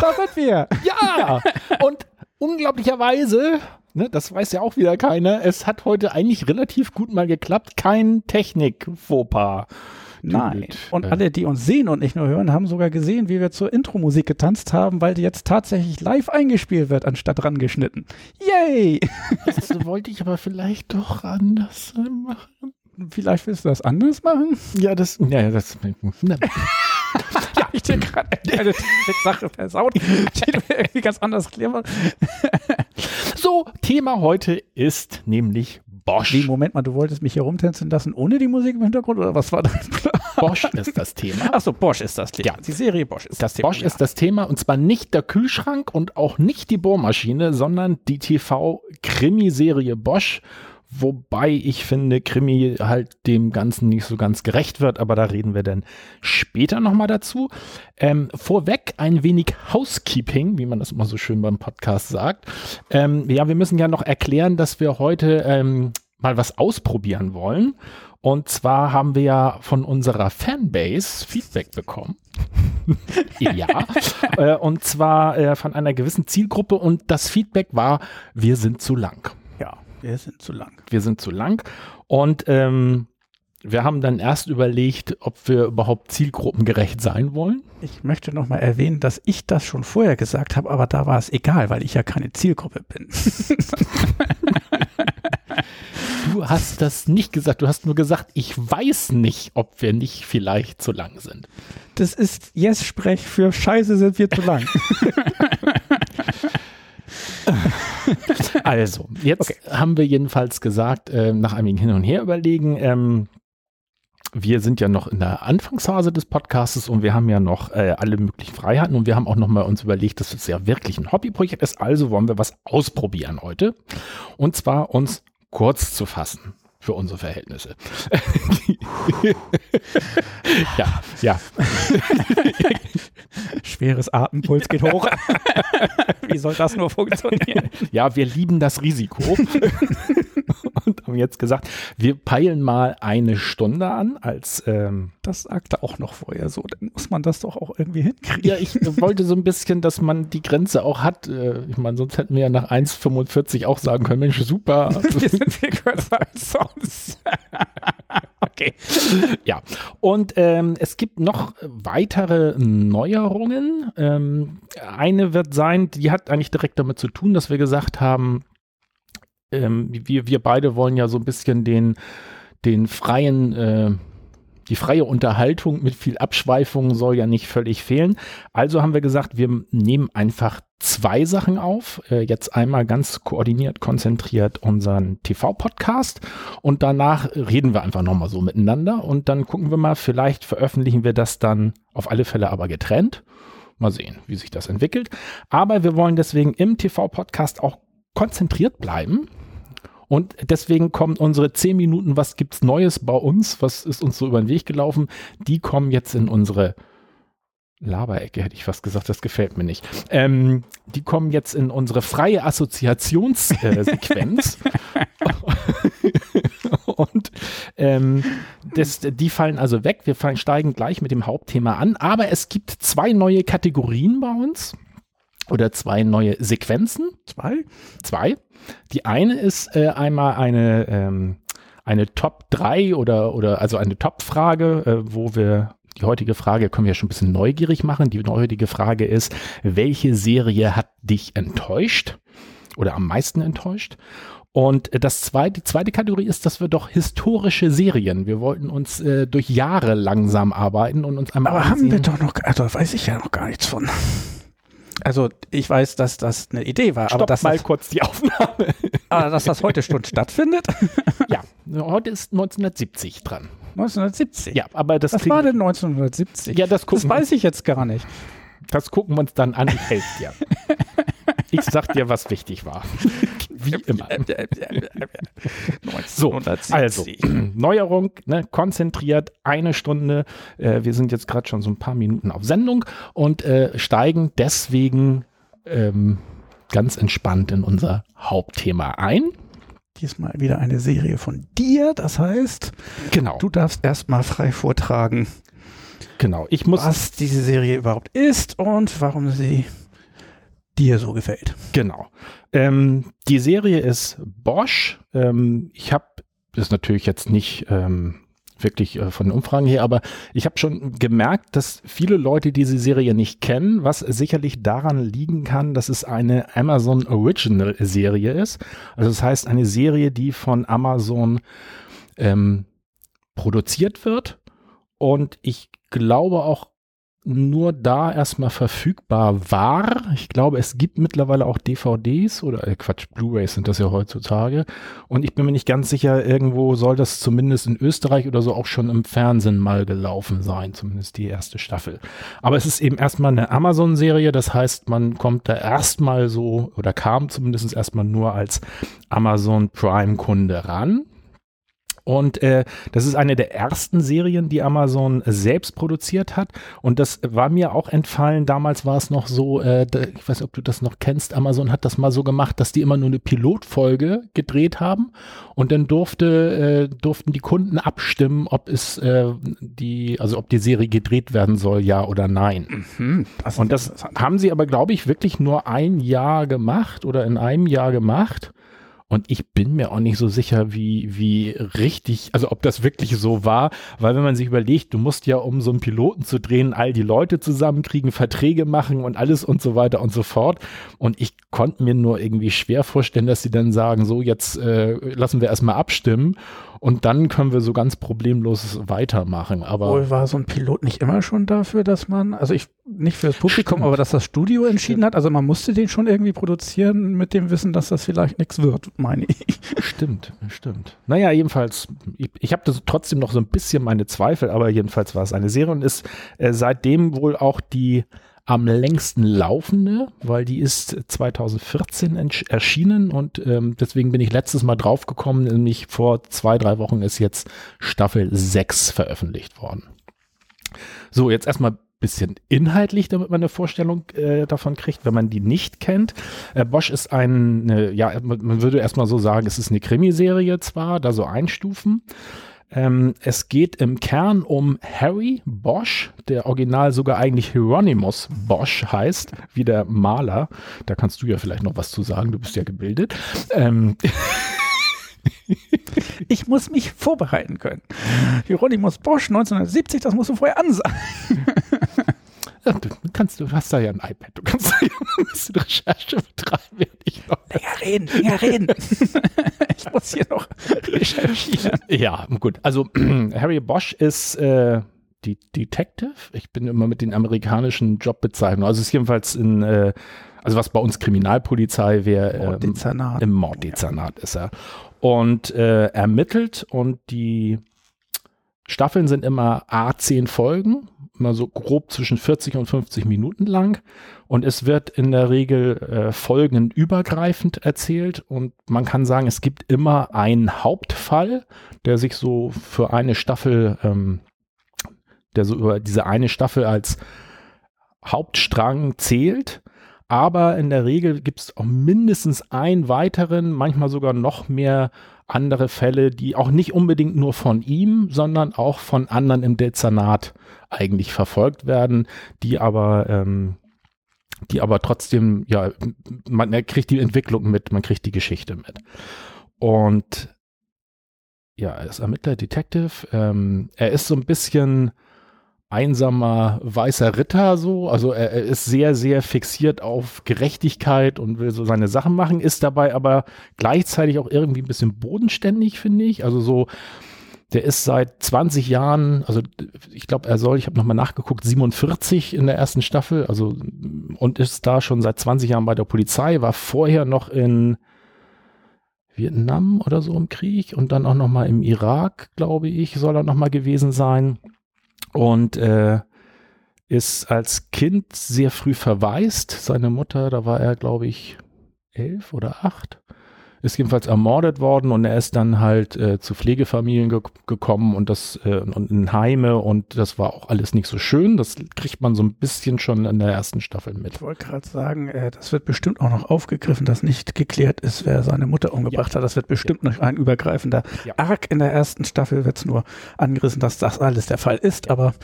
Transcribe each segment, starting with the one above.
Da sind wir. Ja! Und unglaublicherweise, ne, das weiß ja auch wieder keiner, es hat heute eigentlich relativ gut mal geklappt. Kein Technik-Fauxpas. Nein. Und alle, die uns sehen und nicht nur hören, haben sogar gesehen, wie wir zur Intro-Musik getanzt haben, weil die jetzt tatsächlich live eingespielt wird, anstatt rangeschnitten. Yay! Das wollte ich aber vielleicht doch anders machen. Vielleicht willst du das anders machen? Ja, das, ja, das, Ja, ich dir gerade eine Sache versaut, die du mir irgendwie ganz anders klären So, Thema heute ist nämlich Bosch. Wie, Moment mal, du wolltest mich hier rumtänzeln lassen ohne die Musik im Hintergrund oder was war dein Plan? Bosch ist das Thema. Achso, Bosch ist das Thema. Ja. Die Serie Bosch ist das, Thema. Bosch ist das Thema und zwar nicht der Kühlschrank und auch nicht die Bohrmaschine, sondern die TV-Krimiserie Bosch. Wobei ich finde, Krimi halt dem Ganzen nicht so ganz gerecht wird, aber da reden wir dann später nochmal dazu. Ähm, vorweg ein wenig Housekeeping, wie man das immer so schön beim Podcast sagt. Ähm, ja, wir müssen ja noch erklären, dass wir heute ähm, mal was ausprobieren wollen. Und zwar haben wir ja von unserer Fanbase Feedback bekommen. ja. Äh, und zwar äh, von einer gewissen Zielgruppe und das Feedback war, wir sind zu lang. Wir sind zu lang. Wir sind zu lang. Und ähm, wir haben dann erst überlegt, ob wir überhaupt zielgruppengerecht sein wollen. Ich möchte nochmal erwähnen, dass ich das schon vorher gesagt habe, aber da war es egal, weil ich ja keine Zielgruppe bin. Du hast das nicht gesagt. Du hast nur gesagt, ich weiß nicht, ob wir nicht vielleicht zu lang sind. Das ist Yes-Sprech für Scheiße sind wir zu lang. Also, jetzt haben wir jedenfalls gesagt, äh, nach einem Hin und Her überlegen, ähm, wir sind ja noch in der Anfangsphase des Podcastes und wir haben ja noch äh, alle möglichen Freiheiten und wir haben auch noch mal uns überlegt, dass es ja wirklich ein Hobbyprojekt ist. Also wollen wir was ausprobieren heute und zwar uns kurz zu fassen für unsere Verhältnisse. ja, ja. Schweres Atempuls geht hoch. Wie soll das nur funktionieren? Ja, wir lieben das Risiko. Und haben jetzt gesagt, wir peilen mal eine Stunde an als ähm, Das sagte auch noch vorher so. Dann muss man das doch auch irgendwie hinkriegen. Ja, ich wollte so ein bisschen, dass man die Grenze auch hat. Äh, Ich meine, sonst hätten wir ja nach 1,45 auch sagen können, Mensch, super. Wir sind viel kürzer als sonst. okay. Ja, und ähm, es gibt noch weitere Neuerungen. Ähm, eine wird sein, die hat eigentlich direkt damit zu tun, dass wir gesagt haben, ähm, wir, wir beide wollen ja so ein bisschen den, den freien, äh, die freie Unterhaltung mit viel Abschweifung soll ja nicht völlig fehlen. Also haben wir gesagt, wir nehmen einfach zwei Sachen auf. Äh, jetzt einmal ganz koordiniert, konzentriert unseren TV-Podcast und danach reden wir einfach nochmal so miteinander und dann gucken wir mal, vielleicht veröffentlichen wir das dann auf alle Fälle aber getrennt. Mal sehen, wie sich das entwickelt. Aber wir wollen deswegen im TV-Podcast auch konzentriert bleiben. Und deswegen kommen unsere zehn Minuten, was gibt's Neues bei uns, was ist uns so über den Weg gelaufen, die kommen jetzt in unsere Laberecke, hätte ich fast gesagt, das gefällt mir nicht. Ähm, die kommen jetzt in unsere freie Assoziationssequenz. Und ähm, das, die fallen also weg. Wir fallen, steigen gleich mit dem Hauptthema an. Aber es gibt zwei neue Kategorien bei uns oder zwei neue Sequenzen. Zwei? Zwei. Die eine ist äh, einmal eine, ähm, eine Top 3 oder, oder also eine Top-Frage, äh, wo wir die heutige Frage können wir ja schon ein bisschen neugierig machen. Die heutige Frage ist, welche Serie hat dich enttäuscht oder am meisten enttäuscht? Und äh, das zweite, die zweite Kategorie ist, dass wir doch historische Serien. Wir wollten uns äh, durch Jahre langsam arbeiten und uns einmal. Aber haben wir ansehen- doch noch, also da weiß ich ja noch gar nichts von. Also ich weiß, dass das eine Idee war, aber Stopp dass mal das, kurz die Aufnahme. aber dass das heute schon stattfindet? ja, heute ist 1970 dran. 1970. Ja, aber das Was war denn 1970? Ja, das gucken Das weiß ich jetzt gar nicht. Das gucken wir uns dann an. Ich helfe dir. Ich sag dir, was wichtig war. Wie immer. So, also, Neuerung, ne, konzentriert, eine Stunde. Äh, wir sind jetzt gerade schon so ein paar Minuten auf Sendung und äh, steigen deswegen ähm, ganz entspannt in unser Hauptthema ein. Diesmal wieder eine Serie von dir, das heißt, genau. du darfst erstmal frei vortragen. Genau, ich muss. Was diese Serie überhaupt ist und warum sie dir so gefällt. Genau. Ähm, die Serie ist Bosch. Ähm, ich habe das natürlich jetzt nicht ähm, wirklich äh, von den Umfragen her, aber ich habe schon gemerkt, dass viele Leute diese Serie nicht kennen, was sicherlich daran liegen kann, dass es eine Amazon Original Serie ist. Also das heißt eine Serie, die von Amazon ähm, produziert wird und ich glaube auch nur da erstmal verfügbar war. Ich glaube, es gibt mittlerweile auch DVDs oder äh, Quatsch, Blu-rays sind das ja heutzutage. Und ich bin mir nicht ganz sicher, irgendwo soll das zumindest in Österreich oder so auch schon im Fernsehen mal gelaufen sein, zumindest die erste Staffel. Aber es ist eben erstmal eine Amazon-Serie, das heißt, man kommt da erstmal so oder kam zumindest erstmal nur als Amazon Prime-Kunde ran. Und äh, das ist eine der ersten Serien, die Amazon selbst produziert hat. Und das war mir auch entfallen. Damals war es noch so, äh, ich weiß nicht, ob du das noch kennst. Amazon hat das mal so gemacht, dass die immer nur eine Pilotfolge gedreht haben. Und dann durfte, äh, durften die Kunden abstimmen, ob es äh, die, also ob die Serie gedreht werden soll, ja oder nein. Mhm, das und das haben sie aber, glaube ich, wirklich nur ein Jahr gemacht oder in einem Jahr gemacht. Und ich bin mir auch nicht so sicher, wie, wie richtig, also ob das wirklich so war, weil wenn man sich überlegt, du musst ja, um so einen Piloten zu drehen, all die Leute zusammenkriegen, Verträge machen und alles und so weiter und so fort. Und ich konnte mir nur irgendwie schwer vorstellen, dass sie dann sagen, so jetzt äh, lassen wir erstmal abstimmen und dann können wir so ganz problemlos weitermachen. Aber Wohl war so ein Pilot nicht immer schon dafür, dass man, also ich nicht für das Publikum, Stimmt. aber dass das Studio entschieden Stimmt. hat. Also man musste den schon irgendwie produzieren mit dem Wissen, dass das vielleicht nichts wird, meine ich. Stimmt, stimmt. Naja, jedenfalls, ich, ich habe trotzdem noch so ein bisschen meine Zweifel, aber jedenfalls war es eine Serie und ist äh, seitdem wohl auch die am längsten laufende, weil die ist 2014 erschienen und ähm, deswegen bin ich letztes Mal draufgekommen, nämlich vor zwei, drei Wochen ist jetzt Staffel 6 veröffentlicht worden. So, jetzt erstmal bisschen inhaltlich, damit man eine Vorstellung äh, davon kriegt, wenn man die nicht kennt. Äh, Bosch ist ein, ja, man würde erstmal so sagen, es ist eine Krimiserie zwar, da so einstufen. Ähm, es geht im Kern um Harry Bosch, der original sogar eigentlich Hieronymus Bosch heißt, wie der Maler. Da kannst du ja vielleicht noch was zu sagen, du bist ja gebildet. Ähm. Ich muss mich vorbereiten können. Hieronymus Bosch 1970, das musst du vorher ansagen. Ja, du, kannst, du hast da ja ein iPad, du kannst da ja ein bisschen Recherche betreiben, ich noch. Länger reden, länger reden. ich muss hier noch recherchieren. Ja, gut. Also Harry Bosch ist äh, die Detective. Ich bin immer mit den amerikanischen Jobbezeichnungen. Also ist jedenfalls in, äh, also was bei uns Kriminalpolizei wäre. Ähm, Morddezernat. Im Morddezernat ist er. Und äh, ermittelt und die Staffeln sind immer A10 Folgen immer so grob zwischen 40 und 50 Minuten lang. Und es wird in der Regel äh, folgenübergreifend erzählt. Und man kann sagen, es gibt immer einen Hauptfall, der sich so für eine Staffel, ähm, der so über diese eine Staffel als Hauptstrang zählt. Aber in der Regel gibt es auch mindestens einen weiteren, manchmal sogar noch mehr andere Fälle, die auch nicht unbedingt nur von ihm, sondern auch von anderen im Dezernat eigentlich verfolgt werden, die aber ähm, die aber trotzdem, ja, man kriegt die Entwicklung mit, man kriegt die Geschichte mit. Und ja, er ist Ermittler, Detective. Ähm, er ist so ein bisschen einsamer weißer Ritter so. Also er, er, ist sehr, sehr fixiert auf Gerechtigkeit und will so seine Sachen machen, ist dabei aber gleichzeitig auch irgendwie ein bisschen bodenständig, finde ich. Also so, der ist seit 20 Jahren, also ich glaube, er soll, ich habe nochmal nachgeguckt, 47 in der ersten Staffel, also und ist da schon seit 20 Jahren bei der Polizei, war vorher noch in Vietnam oder so im Krieg und dann auch nochmal im Irak, glaube ich, soll er nochmal gewesen sein. Und äh, ist als Kind sehr früh verwaist. Seine Mutter, da war er, glaube ich, elf oder acht ist jedenfalls ermordet worden und er ist dann halt äh, zu Pflegefamilien ge gekommen und das äh, und in Heime und das war auch alles nicht so schön. Das kriegt man so ein bisschen schon in der ersten Staffel mit. Ich wollte gerade sagen, äh, das wird bestimmt auch noch aufgegriffen, dass nicht geklärt ist, wer seine Mutter umgebracht ja. hat. Das wird bestimmt ja. noch ein übergreifender ja. Arc in der ersten Staffel wird es nur angerissen, dass das alles der Fall ist, aber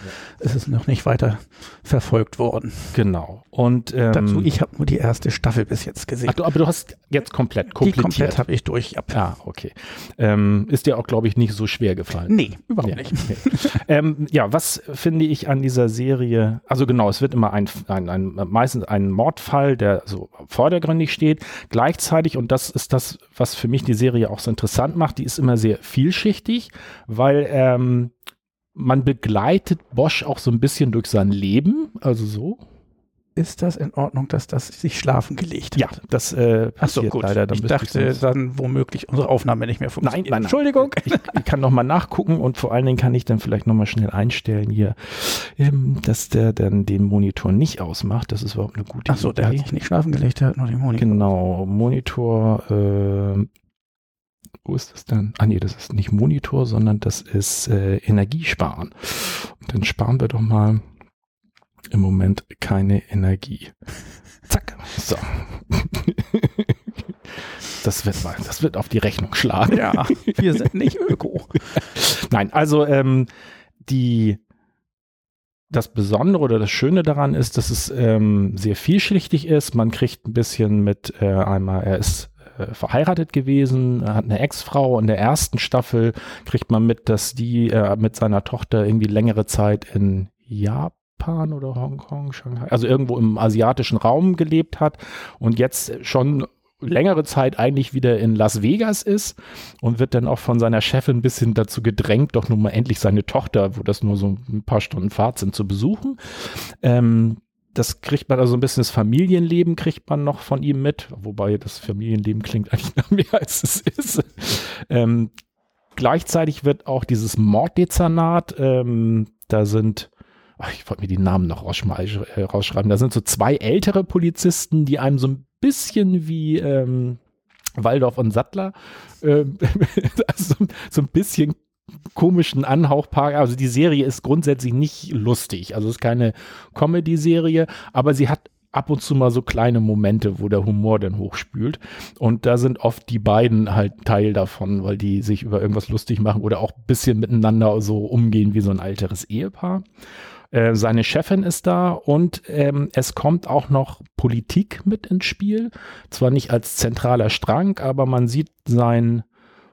es ist noch nicht weiter verfolgt worden. Genau. Und ähm, dazu, ich habe nur die erste Staffel bis jetzt gesehen. Ach, du, aber du hast jetzt komplett komplettiert komplett habe ich durch. Ja, ah, okay. Ähm, ist dir auch, glaube ich, nicht so schwer gefallen. Nee, überhaupt ja, nicht. Okay. ähm, ja, was finde ich an dieser Serie? Also genau, es wird immer ein, ein, ein meistens ein Mordfall, der so vordergründig steht. Gleichzeitig, und das ist das, was für mich die Serie auch so interessant macht, die ist immer sehr vielschichtig, weil ähm, man begleitet Bosch auch so ein bisschen durch sein Leben, also so, ist das in Ordnung, dass das sich schlafen gelegt hat? Ja, das äh, passiert so, gut. leider. Dann ich dachte ich dann womöglich unsere Aufnahme nicht mehr funktioniert. Nein, nein, nein. Entschuldigung. Ich, ich kann noch mal nachgucken und vor allen Dingen kann ich dann vielleicht noch mal schnell einstellen hier, ähm, dass der dann den Monitor nicht ausmacht. Das ist überhaupt eine gute Ach so, Idee. der hat sich nicht schlafen gelegt, der hat nur den Monitor. Genau, Monitor, äh, wo ist das denn? Ah nee, das ist nicht Monitor, sondern das ist äh, Energiesparen. Und dann sparen wir doch mal im Moment keine Energie. Zack. So. Das wird, das wird auf die Rechnung schlagen. Ja, wir sind nicht Öko. Nein, also ähm, die, das Besondere oder das Schöne daran ist, dass es ähm, sehr vielschichtig ist. Man kriegt ein bisschen mit äh, einmal, er ist äh, verheiratet gewesen, hat eine Ex-Frau. In der ersten Staffel kriegt man mit, dass die äh, mit seiner Tochter irgendwie längere Zeit in Japan Japan oder Hongkong, Shanghai, also irgendwo im asiatischen Raum gelebt hat und jetzt schon längere Zeit eigentlich wieder in Las Vegas ist und wird dann auch von seiner Chefin ein bisschen dazu gedrängt, doch nun mal endlich seine Tochter, wo das nur so ein paar Stunden Fahrt sind, zu besuchen. Ähm, das kriegt man also ein bisschen das Familienleben kriegt man noch von ihm mit, wobei das Familienleben klingt eigentlich noch mehr als es ist. Ähm, gleichzeitig wird auch dieses Morddezernat, ähm, da sind ach, ich wollte mir die Namen noch äh, rausschreiben, da sind so zwei ältere Polizisten, die einem so ein bisschen wie ähm, Waldorf und Sattler, äh, also so ein bisschen komischen Anhauchpark. Also die Serie ist grundsätzlich nicht lustig. Also es ist keine Comedy-Serie, aber sie hat ab und zu mal so kleine Momente, wo der Humor dann hochspült. Und da sind oft die beiden halt Teil davon, weil die sich über irgendwas lustig machen oder auch ein bisschen miteinander so umgehen wie so ein alteres Ehepaar. Äh, seine Chefin ist da und ähm, es kommt auch noch Politik mit ins Spiel. Zwar nicht als zentraler Strang, aber man sieht sein,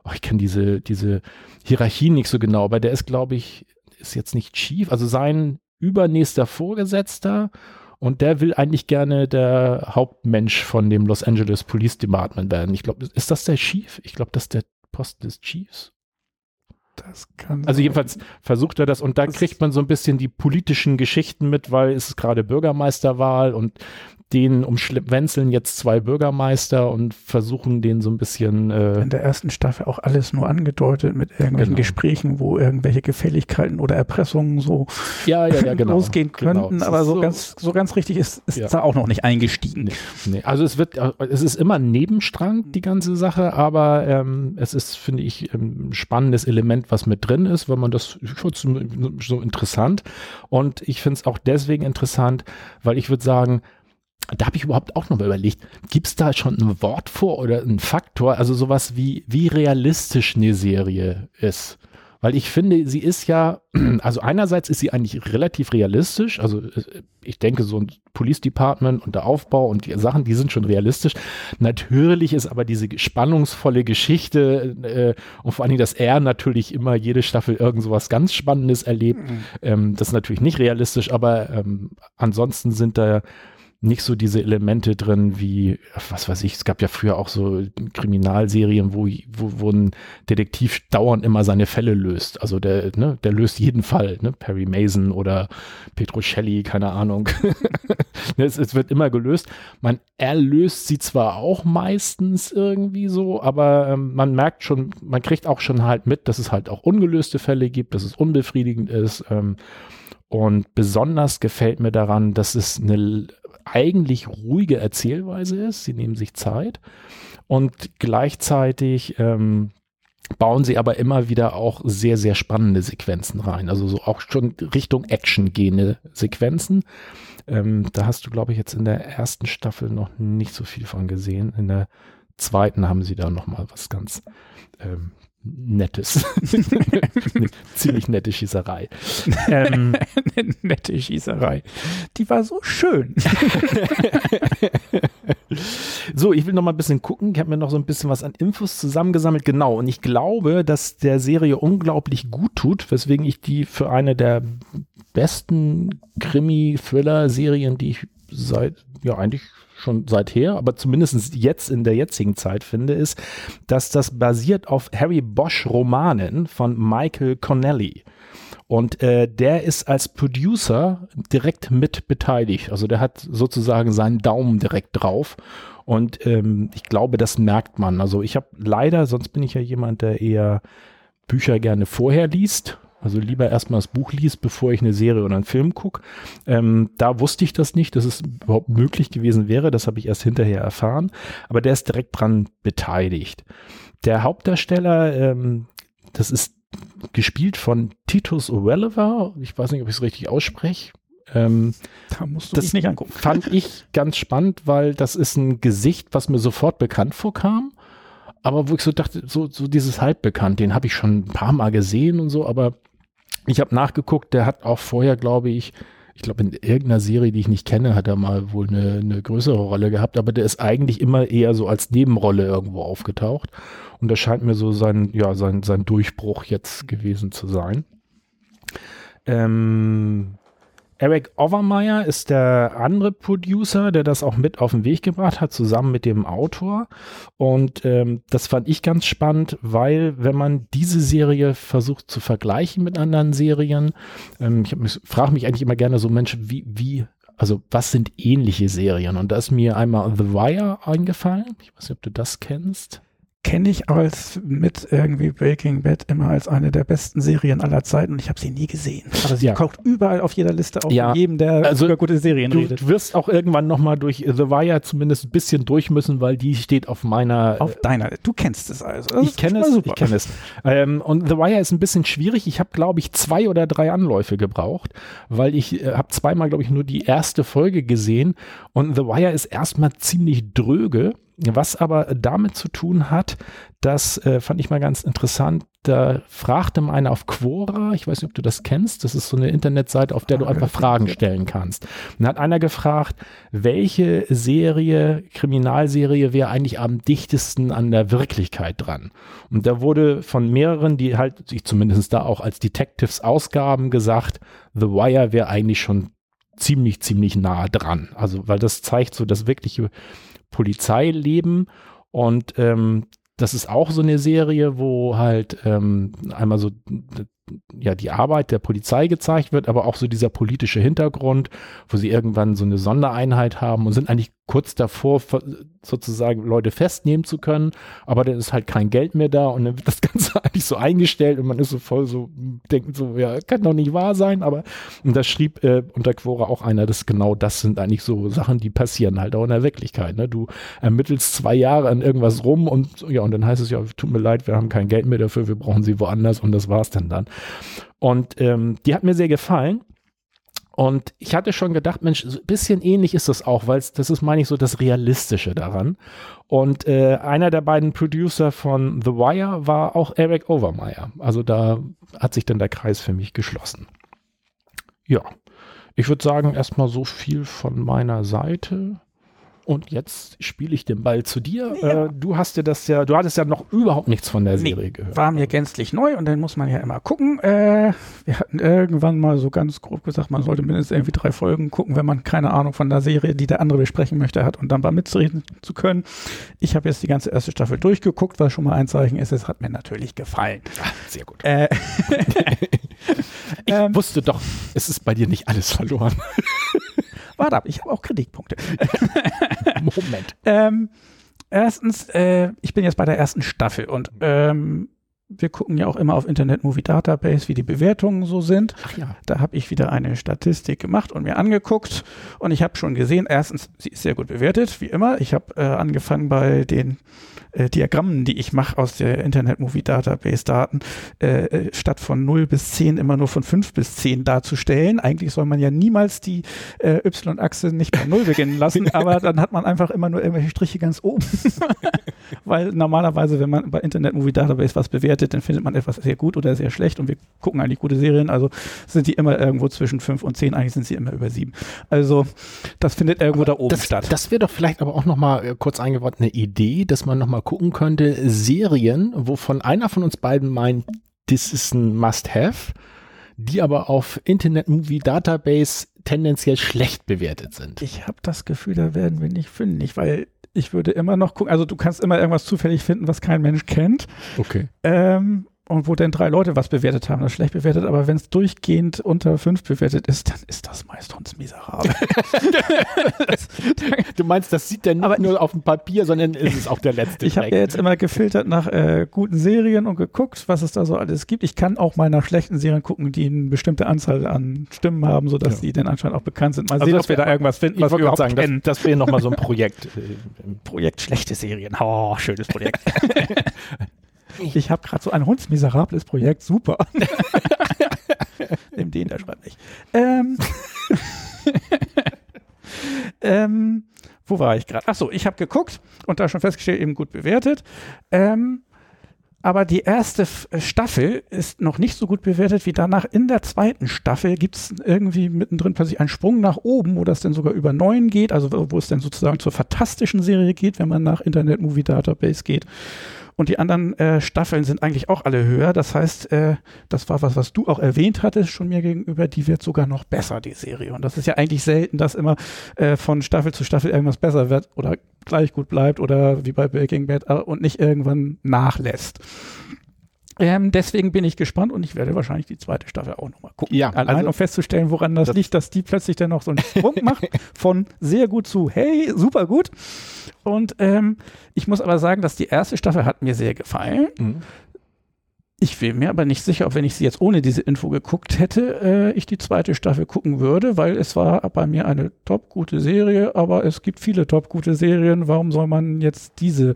oh, ich kenne diese, diese Hierarchie nicht so genau, aber der ist, glaube ich, ist jetzt nicht Chief, also sein übernächster Vorgesetzter und der will eigentlich gerne der Hauptmensch von dem Los Angeles Police Department werden. Ich glaube, ist das der Chief? Ich glaube, das ist der Post des Chiefs. Das kann also jedenfalls versucht er das und da kriegt man so ein bisschen die politischen Geschichten mit, weil es ist gerade Bürgermeisterwahl und den umschwänzeln jetzt zwei Bürgermeister und versuchen den so ein bisschen. Äh In der ersten Staffel auch alles nur angedeutet mit irgendwelchen genau. Gesprächen, wo irgendwelche Gefälligkeiten oder Erpressungen so ja, ja, ja, genau. losgehen genau. könnten. Genau. Aber so, so, ganz, so ganz richtig ist, ist da auch noch nicht eingestiegen. Nee, nee. Also es wird, es ist immer ein Nebenstrang, die ganze Sache, aber ähm, es ist, finde ich, ein spannendes Element, was mit drin ist, weil man das so interessant. Und ich finde es auch deswegen interessant, weil ich würde sagen, da habe ich überhaupt auch noch mal überlegt, gibt es da schon ein Wort vor oder ein Faktor, also sowas wie, wie realistisch eine Serie ist? Weil ich finde, sie ist ja, also einerseits ist sie eigentlich relativ realistisch. Also äh, ich denke, so ein Police Department und der Aufbau und die Sachen, die sind schon realistisch. Natürlich ist aber diese spannungsvolle Geschichte äh, und vor allen Dingen, dass er natürlich immer jede Staffel irgend sowas ganz Spannendes erlebt, mhm. ähm, das ist natürlich nicht realistisch, aber ähm, ansonsten sind da nicht so diese Elemente drin wie, was weiß ich, es gab ja früher auch so Kriminalserien, wo, wo, wo ein Detektiv dauernd immer seine Fälle löst. Also der, ne, der löst jeden Fall, ne? Perry Mason oder Petrocelli, keine Ahnung. es, es, wird immer gelöst. Man erlöst sie zwar auch meistens irgendwie so, aber ähm, man merkt schon, man kriegt auch schon halt mit, dass es halt auch ungelöste Fälle gibt, dass es unbefriedigend ist. Ähm, Und besonders gefällt mir daran, dass es eine eigentlich ruhige Erzählweise ist. Sie nehmen sich Zeit und gleichzeitig ähm, bauen sie aber immer wieder auch sehr, sehr spannende Sequenzen rein. Also so auch schon Richtung Action gehende Sequenzen. Ähm, da hast du, glaube ich, jetzt in der ersten Staffel noch nicht so viel von gesehen. In der zweiten haben sie da noch mal was ganz ähm, Nettes. ziemlich nette Schießerei. Ähm, nette Schießerei. Die war so schön. so, ich will noch mal ein bisschen gucken. Ich habe mir noch so ein bisschen was an Infos zusammengesammelt. Genau. Und ich glaube, dass der Serie unglaublich gut tut, weswegen ich die für eine der besten Krimi-Thriller-Serien, die ich seit, ja, eigentlich schon seither, aber zumindest jetzt in der jetzigen Zeit finde, ist, dass das basiert auf Harry Bosch Romanen von Michael Connelly. Und äh, der ist als Producer direkt mit beteiligt. Also der hat sozusagen seinen Daumen direkt drauf. Und ähm, ich glaube, das merkt man. Also ich habe leider, sonst bin ich ja jemand, der eher Bücher gerne vorher liest also lieber erstmal das Buch liest, bevor ich eine Serie oder einen Film gucke. Ähm, da wusste ich das nicht, dass es überhaupt möglich gewesen wäre. Das habe ich erst hinterher erfahren. Aber der ist direkt dran beteiligt. Der Hauptdarsteller, ähm, das ist gespielt von Titus O'Welliver. Ich weiß nicht, ob ich es richtig ausspreche. Ähm, da musst du das nicht angucken. Fand ich ganz spannend, weil das ist ein Gesicht, was mir sofort bekannt vorkam. Aber wo ich so dachte, so, so dieses Halbbekannt, den habe ich schon ein paar Mal gesehen und so, aber ich habe nachgeguckt, der hat auch vorher, glaube ich, ich glaube, in irgendeiner Serie, die ich nicht kenne, hat er mal wohl eine, eine größere Rolle gehabt, aber der ist eigentlich immer eher so als Nebenrolle irgendwo aufgetaucht. Und das scheint mir so sein, ja, sein, sein Durchbruch jetzt gewesen zu sein. Ähm, Eric Overmeyer ist der andere Producer, der das auch mit auf den Weg gebracht hat, zusammen mit dem Autor. Und ähm, das fand ich ganz spannend, weil wenn man diese Serie versucht zu vergleichen mit anderen Serien, ähm, ich frage mich eigentlich immer gerne so, Mensch, wie, wie also was sind ähnliche Serien? Und da ist mir einmal The Wire eingefallen. Ich weiß nicht, ob du das kennst kenne ich als mit irgendwie Breaking Bad immer als eine der besten Serien aller Zeiten und ich habe sie nie gesehen. Aber sie ja. taucht überall auf jeder Liste auf, ja. jedem, der also, über gute Serien du redet. Du wirst auch irgendwann nochmal durch The Wire zumindest ein bisschen durch müssen, weil die steht auf meiner. Auf deiner. Du kennst es also. Das ich kenne es. Ich kenne es. Ähm, und The Wire ist ein bisschen schwierig. Ich habe, glaube ich, zwei oder drei Anläufe gebraucht, weil ich äh, habe zweimal, glaube ich, nur die erste Folge gesehen und The Wire ist erstmal ziemlich dröge was aber damit zu tun hat, das äh, fand ich mal ganz interessant. Da fragte mal einer auf Quora, ich weiß nicht, ob du das kennst, das ist so eine Internetseite, auf der du einfach Fragen stellen kannst. Und hat einer gefragt, welche Serie, Kriminalserie wäre eigentlich am dichtesten an der Wirklichkeit dran? Und da wurde von mehreren, die halt sich zumindest da auch als Detectives ausgaben, gesagt, The Wire wäre eigentlich schon ziemlich, ziemlich nah dran. Also, weil das zeigt so das wirkliche Polizeileben und ähm, das ist auch so eine Serie, wo halt ähm, einmal so ja die Arbeit der Polizei gezeigt wird, aber auch so dieser politische Hintergrund, wo sie irgendwann so eine Sondereinheit haben und sind eigentlich kurz davor, sozusagen Leute festnehmen zu können, aber dann ist halt kein Geld mehr da und dann wird das Ganze eigentlich so eingestellt und man ist so voll so, denkt so, ja, kann doch nicht wahr sein, aber und das schrieb äh, unter Quora auch einer, dass genau das sind eigentlich so Sachen, die passieren halt auch in der Wirklichkeit. Ne? Du ermittelst zwei Jahre an irgendwas rum und ja, und dann heißt es ja, tut mir leid, wir haben kein Geld mehr dafür, wir brauchen sie woanders und das war's dann dann. Und ähm, die hat mir sehr gefallen. Und ich hatte schon gedacht, Mensch, ein bisschen ähnlich ist das auch, weil das ist, meine ich, so das Realistische daran. Und äh, einer der beiden Producer von The Wire war auch Eric Overmeyer. Also da hat sich dann der Kreis für mich geschlossen. Ja, ich würde sagen, erstmal so viel von meiner Seite. Und jetzt spiele ich den Ball zu dir. Ja. Äh, du hast dir das ja, du hattest ja noch überhaupt nichts von der Serie nee, gehört. War mir gänzlich neu und dann muss man ja immer gucken. Äh, wir hatten irgendwann mal so ganz grob gesagt, man sollte mindestens irgendwie drei Folgen gucken, wenn man keine Ahnung von der Serie, die der andere besprechen möchte, hat und dann mal mitreden zu können. Ich habe jetzt die ganze erste Staffel durchgeguckt, was schon mal ein Zeichen ist. Es hat mir natürlich gefallen. Ach, sehr gut. Äh, ich ähm, wusste doch, es ist bei dir nicht alles verloren. Warte ab, ich habe auch Kritikpunkte. Moment. ähm, erstens, äh, ich bin jetzt bei der ersten Staffel und ähm, wir gucken ja auch immer auf Internet Movie Database, wie die Bewertungen so sind. Ach ja. Da habe ich wieder eine Statistik gemacht und mir angeguckt und ich habe schon gesehen, erstens, sie ist sehr gut bewertet, wie immer. Ich habe äh, angefangen bei den äh, Diagrammen, die ich mache aus der Internet Movie Database Daten, äh, äh statt von 0 bis 10 immer nur von 5 bis 10 darzustellen. Eigentlich soll man ja niemals die äh, Y-Achse nicht bei 0 beginnen lassen, aber dann hat man einfach immer nur irgendwelche Striche ganz oben. Weil normalerweise, wenn man bei Internet Movie Database was bewertet, dann findet man etwas sehr gut oder sehr schlecht und wir gucken eigentlich gute Serien, also sind die immer irgendwo zwischen 5 und 10, eigentlich sind sie immer über 7. Also das findet irgendwo aber da oben das, statt. Das wäre doch vielleicht aber auch nochmal äh, kurz eingebaut eine Idee, dass man nochmal gucken könnte, Serien, wovon einer von uns beiden meint, das ist ein Must-Have, die aber auf Internet Movie Database tendenziell schlecht bewertet sind. Ich habe das Gefühl, da werden wir nicht fündig, weil ich würde immer noch gucken, also du kannst immer irgendwas zufällig finden, was kein Mensch kennt. Okay. Ähm, und wo denn drei Leute was bewertet haben, das schlecht bewertet, aber wenn es durchgehend unter fünf bewertet ist, dann ist das meist uns miserabel. du meinst, das sieht der nicht aber nur auf dem Papier, sondern ist es auch der letzte. Ich habe ja jetzt immer gefiltert nach äh, guten Serien und geguckt, was es da so alles gibt. Ich kann auch mal nach schlechten Serien gucken, die eine bestimmte Anzahl an Stimmen haben, sodass ja. die dann anscheinend auch bekannt sind. Mal also sehen, ob wir da irgendwas finden, was wir überhaupt sagen, kennen. Das, das wäre nochmal so ein Projekt. Projekt schlechte Serien. Oh, schönes Projekt. Ich habe gerade so ein hundsmiserables Projekt, super. Nimm den, der schreibt nicht. Ähm, ähm, wo war ich gerade? Achso, ich habe geguckt und da schon festgestellt, eben gut bewertet. Ähm, aber die erste Staffel ist noch nicht so gut bewertet wie danach. In der zweiten Staffel gibt es irgendwie mittendrin plötzlich einen Sprung nach oben, wo das dann sogar über neun geht, also wo es dann sozusagen zur fantastischen Serie geht, wenn man nach Internet Movie Database geht. Und die anderen äh, Staffeln sind eigentlich auch alle höher. Das heißt, äh, das war was, was du auch erwähnt hattest schon mir gegenüber, die wird sogar noch besser, die Serie. Und das ist ja eigentlich selten, dass immer äh, von Staffel zu Staffel irgendwas besser wird oder gleich gut bleibt oder wie bei Breaking Bad äh, und nicht irgendwann nachlässt. Ähm, deswegen bin ich gespannt und ich werde wahrscheinlich die zweite Staffel auch nochmal gucken. Ja, Allein also, um festzustellen, woran das, das, liegt, dass die plötzlich dann noch so einen Sprung macht von sehr gut zu hey, super gut. Und ähm, ich muss aber sagen, dass die erste Staffel hat mir sehr gefallen. Mhm. Ich bin mir aber nicht sicher, ob wenn ich sie jetzt ohne diese Info geguckt hätte, äh, ich die zweite Staffel gucken würde, weil es war bei mir eine top gute Serie, aber es gibt viele top gute Serien. Warum soll man jetzt diese?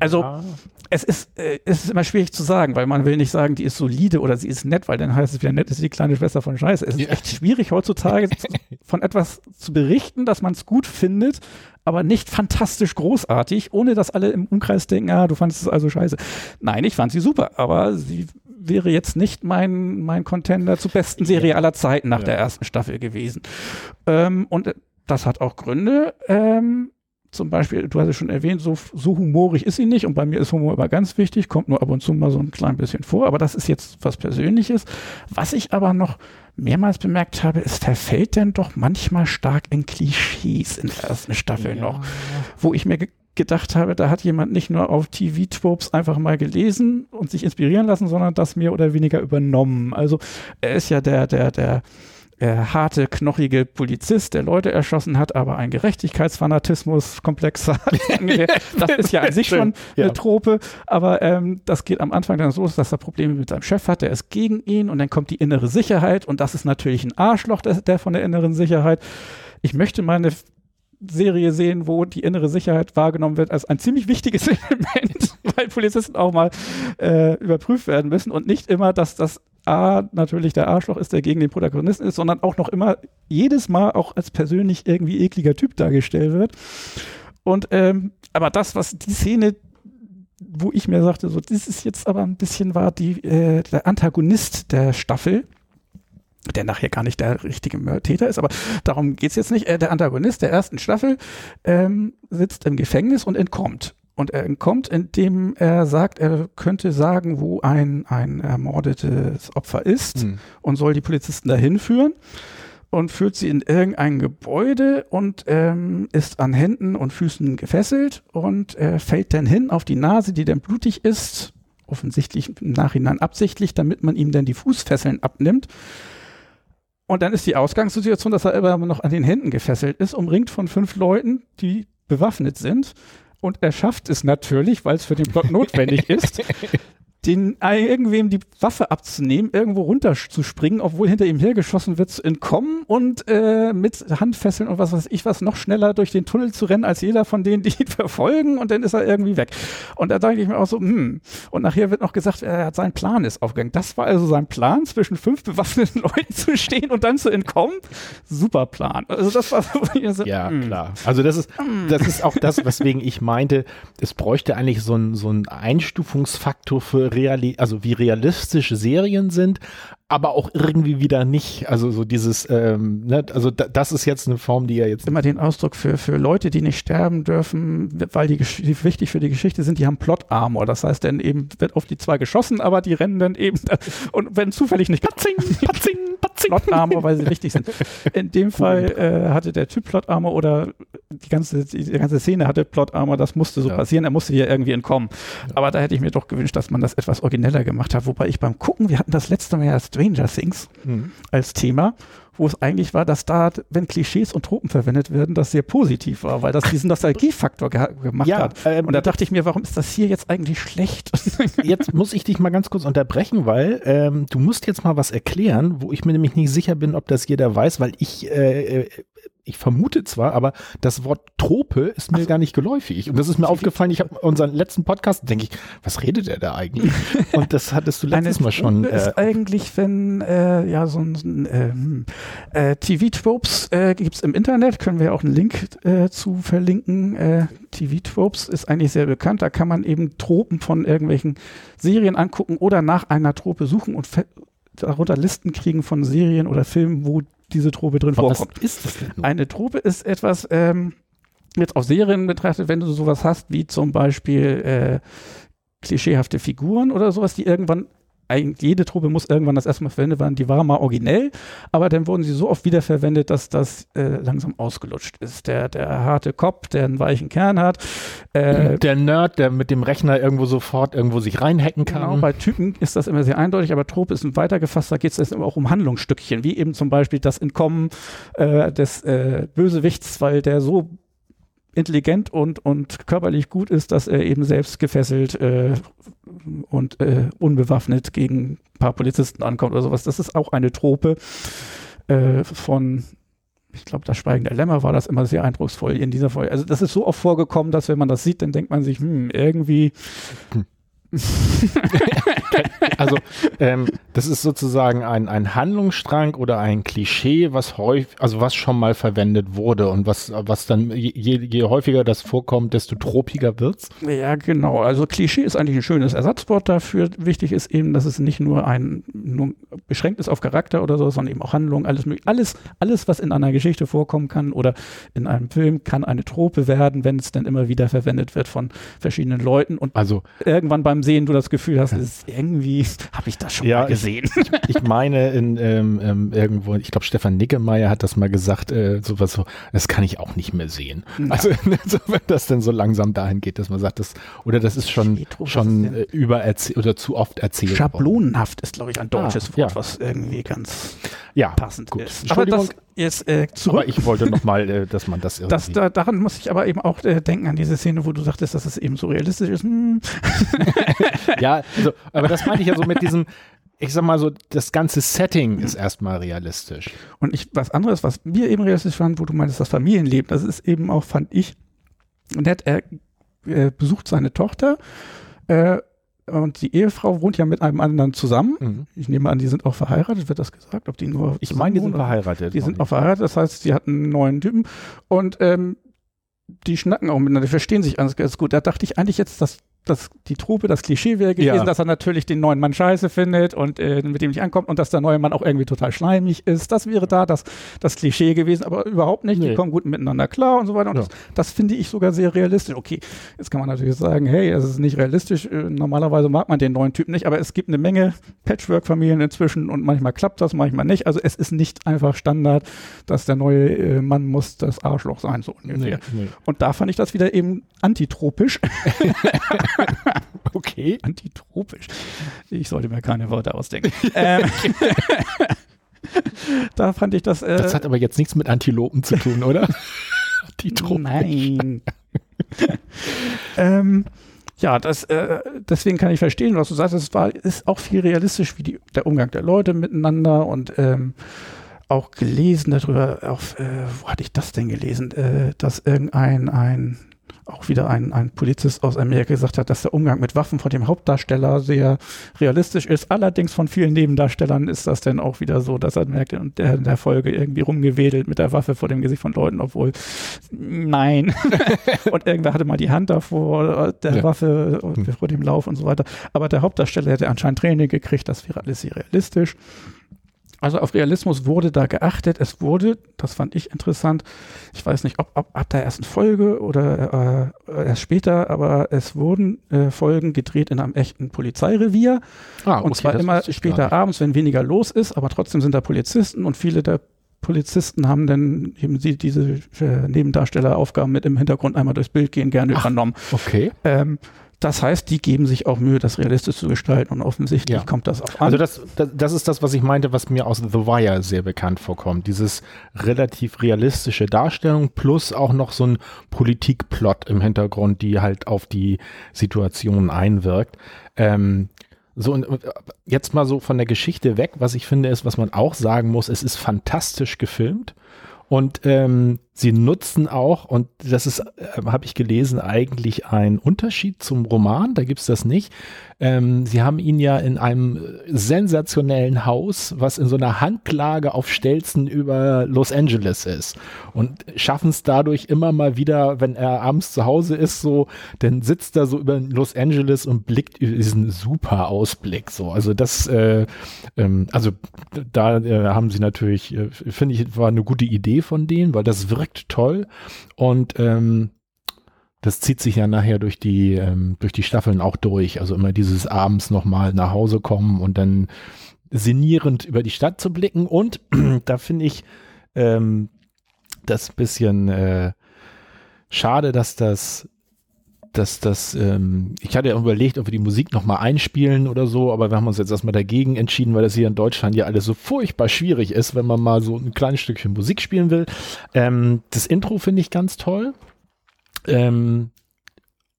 Also ja es ist, äh, es ist immer schwierig zu sagen, weil man will nicht sagen, die ist solide oder sie ist nett, weil dann heißt es wieder nett ist die kleine Schwester von Scheiße. Es ist ja. echt schwierig heutzutage von etwas zu berichten, dass man es gut findet, aber nicht fantastisch großartig, ohne dass alle im Umkreis denken, ah, du fandest es also scheiße. Nein, ich fand sie super, aber sie wäre jetzt nicht mein, mein Contender zur besten Serie aller Zeiten nach ja. der ersten Staffel gewesen. Ähm, und das hat auch Gründe. Ähm, zum Beispiel, du hast es schon erwähnt, so, so humorig ist sie nicht und bei mir ist Humor immer ganz wichtig, kommt nur ab und zu mal so ein klein bisschen vor, aber das ist jetzt was Persönliches. Was ich aber noch mehrmals bemerkt habe, es verfällt denn doch manchmal stark in Klischees in der ersten Staffel ja. noch, wo ich mir ge gedacht habe, da hat jemand nicht nur auf TV-Tropes einfach mal gelesen und sich inspirieren lassen, sondern das mehr oder weniger übernommen. Also er ist ja der, der, der äh, harte, knochige Polizist, der Leute erschossen hat, aber ein Gerechtigkeitsfanatismus komplexer. das ist ja an sich schon eine. Trope, aber ähm, das geht am Anfang dann so, dass er Probleme mit seinem Chef hat, der ist gegen ihn und dann kommt die innere Sicherheit und das ist natürlich ein Arschloch, der, der von der inneren Sicherheit. Ich möchte mal eine Serie sehen, wo die innere Sicherheit wahrgenommen wird als ein ziemlich wichtiges Element, weil Polizisten auch mal äh, überprüft werden müssen und nicht immer, dass das A natürlich der Arschloch ist, der gegen den Protagonisten ist, sondern auch noch immer jedes Mal auch als persönlich irgendwie ekliger Typ dargestellt wird. Und ähm, aber das, was die Szene, wo ich mir sagte, so, das ist jetzt aber ein bisschen war die, äh, der Antagonist der Staffel, der nachher gar nicht der richtige Täter ist, aber darum geht's jetzt nicht. Äh, der Antagonist der ersten Staffel ähm, sitzt im Gefängnis und entkommt. Und er entkommt, indem er sagt, er könnte sagen, wo ein, ein ermordetes Opfer ist mhm. und soll die Polizisten dahin führen und führt sie in irgendein Gebäude und ähm, ist an Händen und Füßen gefesselt und er fällt dann hin auf die Nase, die dann blutig ist, offensichtlich im Nachhinein absichtlich, damit man ihm dann die Fußfesseln abnimmt. Und dann ist die Ausgangssituation, dass er immer noch an den Händen gefesselt ist, umringt von fünf Leuten, die bewaffnet sind und er schafft es natürlich, weil es für den Plot notwendig ist, den äh, irgendwem die Waffe abzunehmen, irgendwo runterzuspringen, obwohl hinter ihm hergeschossen wird, zu entkommen und äh, mit Handfesseln und was weiß ich was noch schneller durch den Tunnel zu rennen als jeder von denen, die ihn verfolgen und dann ist er irgendwie weg. Und da dachte ich mir auch so, hm. Und nachher wird noch gesagt, er hat sein Plan ist aufgegangen. Das war also sein Plan, zwischen fünf bewaffneten Leuten zu stehen und dann zu entkommen. Super Plan. Also das war so, ja hm. klar. Also das ist hm. das ist auch das, weswegen ich meinte, es bräuchte eigentlich so ein so ein Einstufungsfaktor für reali also wie realistisch Serien sind, aber auch irgendwie wieder nicht. Also so dieses, ähm, ne, also da, das ist jetzt eine Form, die ja jetzt immer den Ausdruck für für Leute, die nicht sterben dürfen, weil die, die wichtig für die Geschichte sind, die haben Plot Armor. Das heißt, dann eben wird auf die zwei geschossen, aber die rennen dann eben und wenn zufällig nicht patzing, patzing, patzing. Plot Armor, weil sie wichtig sind. In dem Fall äh, hatte der Typ Plot Armor oder die ganze die ganze Szene hatte Plot Armor. Das musste so ja. passieren. Er musste hier irgendwie entkommen. Ja. Aber da hätte ich mir doch gewünscht, dass man das etwas origineller gemacht hat. Wobei ich beim Gucken, wir hatten das letzte Mal ja Stranger Things mhm. als Thema, wo es eigentlich war, dass da, wenn Klischees und Tropen verwendet werden, das sehr positiv war, weil das diesen Nostalgiefaktor ge gemacht ja, hat. Ähm, und da dachte ich mir, warum ist das hier jetzt eigentlich schlecht? jetzt muss ich dich mal ganz kurz unterbrechen, weil ähm, du musst jetzt mal was erklären, wo ich mir nämlich nicht sicher bin, ob das jeder weiß, weil ich äh, äh ich vermute zwar, aber das Wort Trope ist mir Ach. gar nicht geläufig. Und das ist mir aufgefallen, ich habe unseren letzten Podcast, denke ich, was redet er da eigentlich? Und das hattest du letztes Mal schon. Äh, ist eigentlich, wenn, äh, ja, so ein äh, hm, äh, TV-Tropes äh, gibt es im Internet, können wir auch einen Link äh, zu verlinken. Äh, TV-Tropes ist eigentlich sehr bekannt. Da kann man eben Tropen von irgendwelchen Serien angucken oder nach einer Trope suchen und darunter Listen kriegen von Serien oder Filmen, wo diese Trope drin Aber vorkommt. Was ist das denn? Eine Trope ist etwas, ähm, jetzt auf Serien betrachtet, wenn du sowas hast, wie zum Beispiel äh, klischeehafte Figuren oder sowas, die irgendwann eigentlich jede Truppe muss irgendwann das erstmal verwendet werden. Die war mal originell, aber dann wurden sie so oft wiederverwendet, dass das äh, langsam ausgelutscht ist. Der, der harte Kopf, der einen weichen Kern hat. Äh, der Nerd, der mit dem Rechner irgendwo sofort irgendwo sich reinhacken kann. Genau, bei Typen ist das immer sehr eindeutig, aber Trope ist weitergefasst, da geht es immer auch um Handlungsstückchen, wie eben zum Beispiel das Entkommen äh, des äh, Bösewichts, weil der so intelligent und, und körperlich gut ist, dass er eben selbst gefesselt äh, und äh, unbewaffnet gegen ein paar Polizisten ankommt oder sowas. Das ist auch eine Trope äh, von, ich glaube, das Schweigen der Lämmer war das immer sehr eindrucksvoll in dieser Folge. Also das ist so oft vorgekommen, dass wenn man das sieht, dann denkt man sich, hm, irgendwie hm. also ähm, das ist sozusagen ein, ein Handlungsstrang oder ein Klischee, was häufig, also was schon mal verwendet wurde und was, was dann je, je häufiger das vorkommt, desto tropiger wird's. Ja, genau. Also Klischee ist eigentlich ein schönes Ersatzwort dafür. Wichtig ist eben, dass es nicht nur ein nur beschränkt ist auf Charakter oder so, sondern eben auch Handlung, alles alles, alles, was in einer Geschichte vorkommen kann oder in einem Film, kann eine Trope werden, wenn es dann immer wieder verwendet wird von verschiedenen Leuten und also irgendwann beim Sehen du das Gefühl hast, ist irgendwie, habe ich das schon ja, mal gesehen. Ich, ich meine, in, ähm, ähm, irgendwo, ich glaube, Stefan Nickemeyer hat das mal gesagt, äh, sowas so, das kann ich auch nicht mehr sehen. Ja. Also, so, wenn das denn so langsam dahin geht, dass man sagt, das, oder das ist schon, Retro, schon äh, übererzählt oder zu oft erzählt. Schablonenhaft ist, glaube ich, ein deutsches ah, Wort, ja. was irgendwie ganz ja, passend gut. ist. Aber das, jetzt äh, zurück. Aber ich wollte nochmal, äh, dass man das irgendwie. Das, da, daran muss ich aber eben auch äh, denken an diese Szene, wo du sagtest, dass es eben so realistisch ist. Hm. ja, also, aber das meinte ich ja so mit diesem, ich sag mal so, das ganze Setting ist erstmal realistisch. Und ich, was anderes, was wir eben realistisch fanden, wo du meinst, das Familienleben, das ist eben auch, fand ich, nett, er äh, besucht seine Tochter, äh, und die Ehefrau wohnt ja mit einem anderen zusammen. Mhm. Ich nehme an, die sind auch verheiratet. Wird das gesagt? Ob die nur. Ich meine, die sind verheiratet. Die sind auch verheiratet. Das heißt, sie hat einen neuen Typen. Und ähm, die schnacken auch miteinander. Die verstehen sich ganz, ganz gut. Da dachte ich eigentlich jetzt, dass das, die Truppe, das Klischee wäre gewesen, ja. dass er natürlich den neuen Mann scheiße findet und äh, mit dem nicht ankommt und dass der neue Mann auch irgendwie total schleimig ist. Das wäre da das, das Klischee gewesen, aber überhaupt nicht. Nee. Die kommen gut miteinander klar und so weiter. Und ja. das, das finde ich sogar sehr realistisch. Okay, jetzt kann man natürlich sagen, hey, das ist nicht realistisch. Äh, normalerweise mag man den neuen Typen nicht, aber es gibt eine Menge Patchwork-Familien inzwischen und manchmal klappt das, manchmal nicht. Also es ist nicht einfach Standard, dass der neue äh, Mann muss das Arschloch sein, so ungefähr. Nee, nee. Und da fand ich das wieder eben antitropisch. okay. Antitropisch. Ich sollte mir keine Worte ausdenken. ähm, da fand ich das. Äh, das hat aber jetzt nichts mit Antilopen zu tun, oder? Antitropisch. Nein. ähm, Ja, das, äh, deswegen kann ich verstehen, was du sagst. Es war, ist auch viel realistisch, wie die, der Umgang der Leute miteinander und ähm, auch gelesen darüber, auf, äh, wo hatte ich das denn gelesen, äh, dass irgendein ein auch wieder ein, ein Polizist aus Amerika gesagt hat, dass der Umgang mit Waffen von dem Hauptdarsteller sehr realistisch ist. Allerdings von vielen Nebendarstellern ist das dann auch wieder so, dass er merkt, und der in der Folge irgendwie rumgewedelt mit der Waffe vor dem Gesicht von Leuten, obwohl nein. und irgendwer hatte mal die Hand davor, der ja. Waffe hm. vor dem Lauf und so weiter. Aber der Hauptdarsteller hätte anscheinend Training gekriegt, das wäre alles sehr realistisch. Also auf Realismus wurde da geachtet. Es wurde, das fand ich interessant, ich weiß nicht, ob, ob ab der ersten Folge oder äh, erst später, aber es wurden äh, Folgen gedreht in einem echten Polizeirevier. Ah, okay, und zwar immer später abends, wenn weniger los ist, aber trotzdem sind da Polizisten und viele der Polizisten haben dann eben sie diese äh, Nebendarstelleraufgaben mit im Hintergrund einmal durchs Bild gehen gerne Ach, übernommen. Okay. Ähm, das heißt, die geben sich auch Mühe, das realistisch zu gestalten und offensichtlich ja. kommt das auch an. Also das, das, das, ist das, was ich meinte, was mir aus The Wire sehr bekannt vorkommt. Dieses relativ realistische Darstellung plus auch noch so ein Politikplot im Hintergrund, die halt auf die Situation einwirkt. Ähm, so, und jetzt mal so von der Geschichte weg, was ich finde, ist, was man auch sagen muss, es ist fantastisch gefilmt. Und ähm, sie nutzen auch, und das ist, äh, habe ich gelesen, eigentlich ein Unterschied zum Roman, da gibt's das nicht. Ähm, sie haben ihn ja in einem sensationellen Haus, was in so einer Hanglage auf Stelzen über Los Angeles ist. Und schaffen es dadurch immer mal wieder, wenn er abends zu Hause ist, so, dann sitzt er so über Los Angeles und blickt über diesen super Ausblick. So, also das, äh, ähm, also da äh, haben sie natürlich, äh, finde ich, war eine gute Idee von denen, weil das wirkt toll. Und ähm, das zieht sich ja nachher durch die, ähm, durch die Staffeln auch durch. Also immer dieses abends nochmal nach Hause kommen und dann sinnierend über die Stadt zu blicken. Und da finde ich ähm, das bisschen äh, schade, dass das dass das, ähm, ich hatte ja überlegt, ob wir die Musik nochmal einspielen oder so, aber wir haben uns jetzt erstmal dagegen entschieden, weil das hier in Deutschland ja alles so furchtbar schwierig ist, wenn man mal so ein kleines Stückchen Musik spielen will. Ähm, das Intro finde ich ganz toll. Ähm,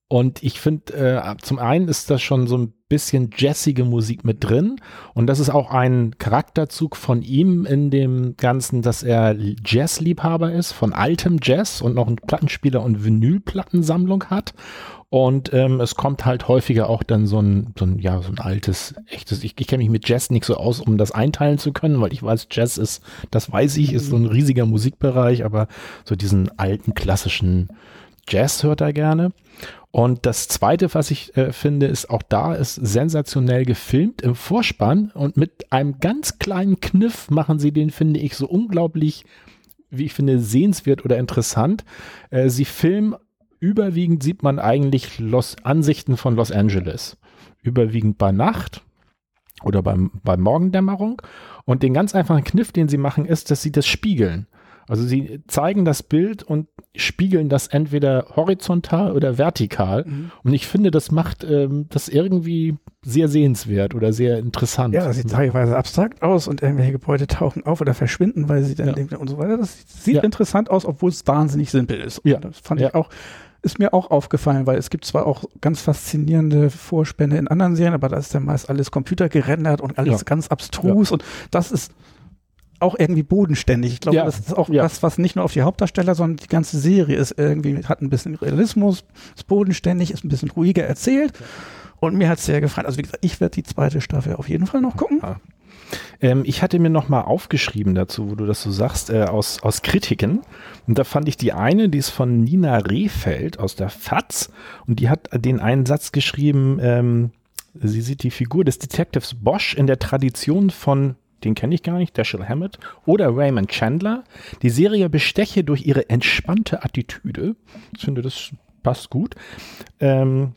und ich finde, äh, zum einen ist das schon so ein bisschen jazzige Musik mit drin. Und das ist auch ein Charakterzug von ihm in dem Ganzen, dass er Jazzliebhaber ist, von altem Jazz und noch einen Plattenspieler und Vinylplattensammlung hat. Und ähm, es kommt halt häufiger auch dann so ein, so ein, ja, so ein altes, echtes, ich, ich kenne mich mit Jazz nicht so aus, um das einteilen zu können, weil ich weiß, Jazz ist, das weiß ich, ist so ein riesiger Musikbereich, aber so diesen alten klassischen Jazz hört er gerne. Und das zweite, was ich äh, finde, ist auch da ist sensationell gefilmt im Vorspann und mit einem ganz kleinen Kniff machen sie den, finde ich, so unglaublich, wie ich finde, sehenswert oder interessant. Äh, sie filmen überwiegend sieht man eigentlich Los Ansichten von Los Angeles. Überwiegend bei Nacht oder beim, bei Morgendämmerung. Und den ganz einfachen Kniff, den sie machen, ist, dass sie das spiegeln. Also sie zeigen das Bild und spiegeln das entweder horizontal oder vertikal. Mhm. Und ich finde, das macht ähm, das irgendwie sehr sehenswert oder sehr interessant. Ja, das sieht teilweise abstrakt aus und irgendwelche Gebäude tauchen auf oder verschwinden, weil sie dann ja. und so weiter. Das sieht ja. interessant aus, obwohl es wahnsinnig simpel ist. Und ja. Das fand ja. ich auch, ist mir auch aufgefallen, weil es gibt zwar auch ganz faszinierende Vorspänne in anderen Serien, aber da ist dann meist alles computergerendert und alles ganz abstrus und das ist auch irgendwie bodenständig. Ich glaube, ja, das ist auch ja. was, was nicht nur auf die Hauptdarsteller, sondern die ganze Serie ist irgendwie, hat ein bisschen Realismus, ist bodenständig, ist ein bisschen ruhiger erzählt. Und mir hat es sehr gefallen. Also wie gesagt, ich werde die zweite Staffel auf jeden Fall noch gucken. Ähm, ich hatte mir noch mal aufgeschrieben dazu, wo du das so sagst, äh, aus, aus Kritiken. Und da fand ich die eine, die ist von Nina Rehfeld aus der FAZ. Und die hat den einen Satz geschrieben, ähm, sie sieht die Figur des Detectives Bosch in der Tradition von den kenne ich gar nicht, Dashiell Hammett, oder Raymond Chandler. Die Serie besteche durch ihre entspannte Attitüde. Ich finde, das passt gut. Ähm,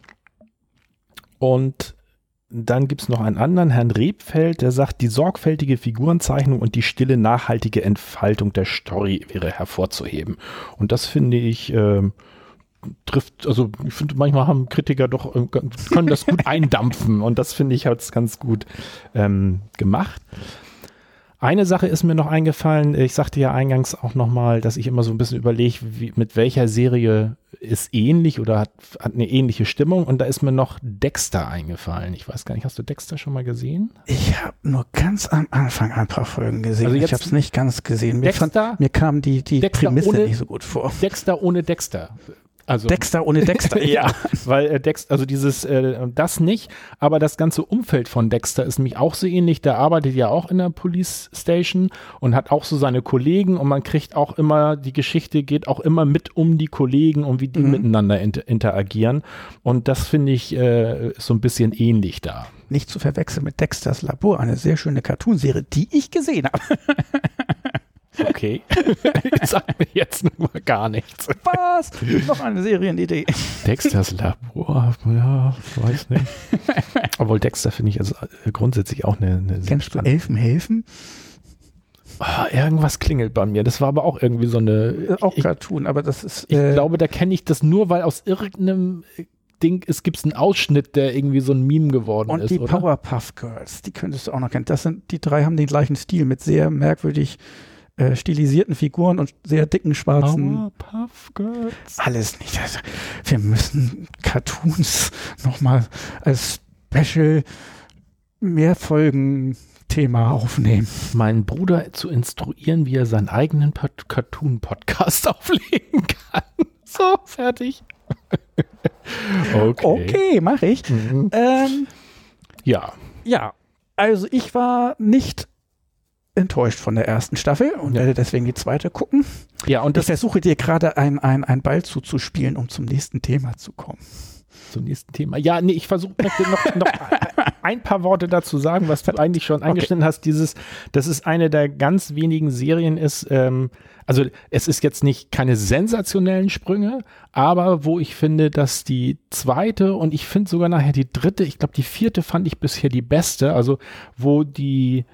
und dann gibt es noch einen anderen, Herrn Rebfeld, der sagt, die sorgfältige Figurenzeichnung und die stille, nachhaltige Entfaltung der Story wäre hervorzuheben. Und das finde ich, äh, trifft, also ich finde, manchmal haben Kritiker doch, äh, können das gut eindampfen und das finde ich halt ganz gut ähm, gemacht. Eine Sache ist mir noch eingefallen. Ich sagte ja eingangs auch nochmal, dass ich immer so ein bisschen überlege, mit welcher Serie ist ähnlich oder hat, hat eine ähnliche Stimmung. Und da ist mir noch Dexter eingefallen. Ich weiß gar nicht, hast du Dexter schon mal gesehen? Ich habe nur ganz am Anfang ein paar Folgen gesehen. Also ich habe es nicht ganz gesehen. Mir, Dexter, fand, mir kam die, die Prämisse ohne, nicht so gut vor. Dexter ohne Dexter. Also, Dexter ohne Dexter. ja, weil äh, Dexter, also dieses, äh, das nicht, aber das ganze Umfeld von Dexter ist nämlich auch so ähnlich. Der arbeitet ja auch in der Police Station und hat auch so seine Kollegen und man kriegt auch immer, die Geschichte geht auch immer mit um die Kollegen und wie die mhm. miteinander inter interagieren. Und das finde ich äh, so ein bisschen ähnlich da. Nicht zu verwechseln mit Dexters Labor, eine sehr schöne Cartoonserie, die ich gesehen habe. Okay. Sag mir jetzt nur mal gar nichts. Was? Noch eine Serienidee. Dexters Labor, ja, weiß nicht. Obwohl Dexter finde ich also äh, grundsätzlich auch eine, eine Kennst du Elfen helfen? Oh, irgendwas klingelt bei mir. Das war aber auch irgendwie so eine. Äh, auch ich, Cartoon, aber das ist. Äh, ich glaube, da kenne ich das nur, weil aus irgendeinem Ding, es gibt einen Ausschnitt, der irgendwie so ein Meme geworden und ist. Und die oder? Powerpuff Girls, die könntest du auch noch kennen. Das sind, die drei haben den gleichen Stil mit sehr merkwürdig äh, stilisierten Figuren und sehr dicken schwarzen. Puff Girls. Alles nicht. Also, wir müssen Cartoons nochmal als Special Mehrfolgen-Thema aufnehmen. Meinen Bruder zu instruieren, wie er seinen eigenen Cartoon-Podcast auflegen kann. So, fertig. okay. Okay, mache ich. Mhm. Ähm, ja. Ja, also ich war nicht enttäuscht von der ersten Staffel und ja. werde deswegen die zweite gucken. Ja, und ich versuche dir gerade ein, ein, Ball zuzuspielen, um zum nächsten Thema zu kommen. Zum nächsten Thema. Ja, nee, ich versuche noch, noch ein paar Worte dazu sagen, was du eigentlich schon angeschnitten okay. hast. Dieses, das ist eine der ganz wenigen Serien ist, ähm, also es ist jetzt nicht keine sensationellen Sprünge, aber wo ich finde, dass die zweite und ich finde sogar nachher die dritte, ich glaube die vierte fand ich bisher die beste, also wo die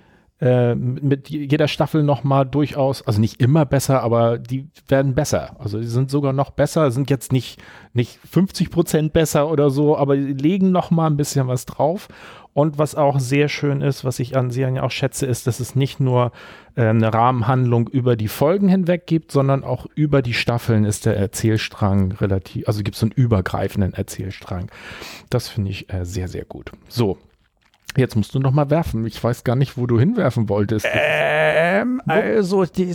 äh, mit jeder Staffel nochmal durchaus, also nicht immer besser, aber die werden besser. Also die sind sogar noch besser, sind jetzt nicht, nicht 50 Prozent besser oder so, aber die legen nochmal ein bisschen was drauf. Und was auch sehr schön ist, was ich an Serien ja auch schätze, ist, dass es nicht nur äh, eine Rahmenhandlung über die Folgen hinweg gibt, sondern auch über die Staffeln ist der Erzählstrang relativ, also gibt es einen übergreifenden Erzählstrang. Das finde ich äh, sehr, sehr gut. So, Jetzt musst du noch mal werfen. Ich weiß gar nicht, wo du hinwerfen wolltest. Ähm, also, die,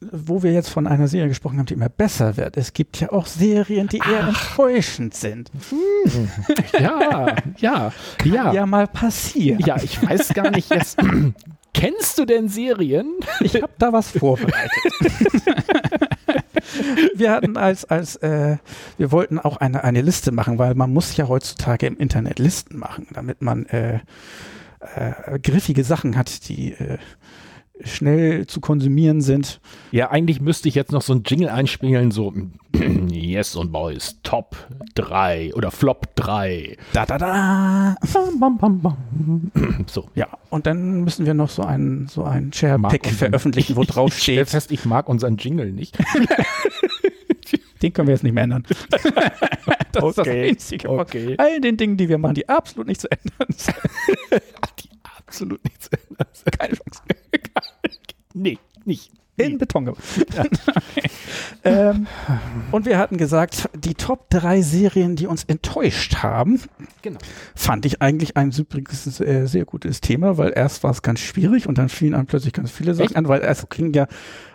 wo wir jetzt von einer Serie gesprochen haben, die immer besser wird. Es gibt ja auch Serien, die eher Ach. enttäuschend sind. Hm. Ja, ja, Kann ja. Ja, mal passieren. Ja, ich weiß gar nicht jetzt. Kennst du denn Serien? Ich habe da was vorbereitet. wir hatten als, als äh, wir wollten auch eine, eine Liste machen, weil man muss ja heutzutage im Internet Listen machen, damit man äh, äh, griffige Sachen hat, die äh, schnell zu konsumieren sind. Ja, eigentlich müsste ich jetzt noch so ein Jingle einspielen, so Yes und Boys, Top 3 oder Flop 3. Da, da, da. Bam, bam, bam, so. Ja, und dann müssen wir noch so einen, so einen Share-Pick veröffentlichen, wo drauf steht. Ich fest, ich mag unseren Jingle nicht. Den können wir jetzt nicht mehr ändern. das okay, ist das Einzige. Okay. All den Dingen, die wir machen, die absolut nicht zu ändern sind. die absolut nicht zu ändern. Keine Chance. nee, nicht. In Beton gemacht. ähm, und wir hatten gesagt, die Top 3 Serien, die uns enttäuscht haben, genau. fand ich eigentlich ein übrigens äh, sehr gutes Thema, weil erst war es ganz schwierig und dann fielen einem plötzlich ganz viele Sachen Echt? an, weil es ging ja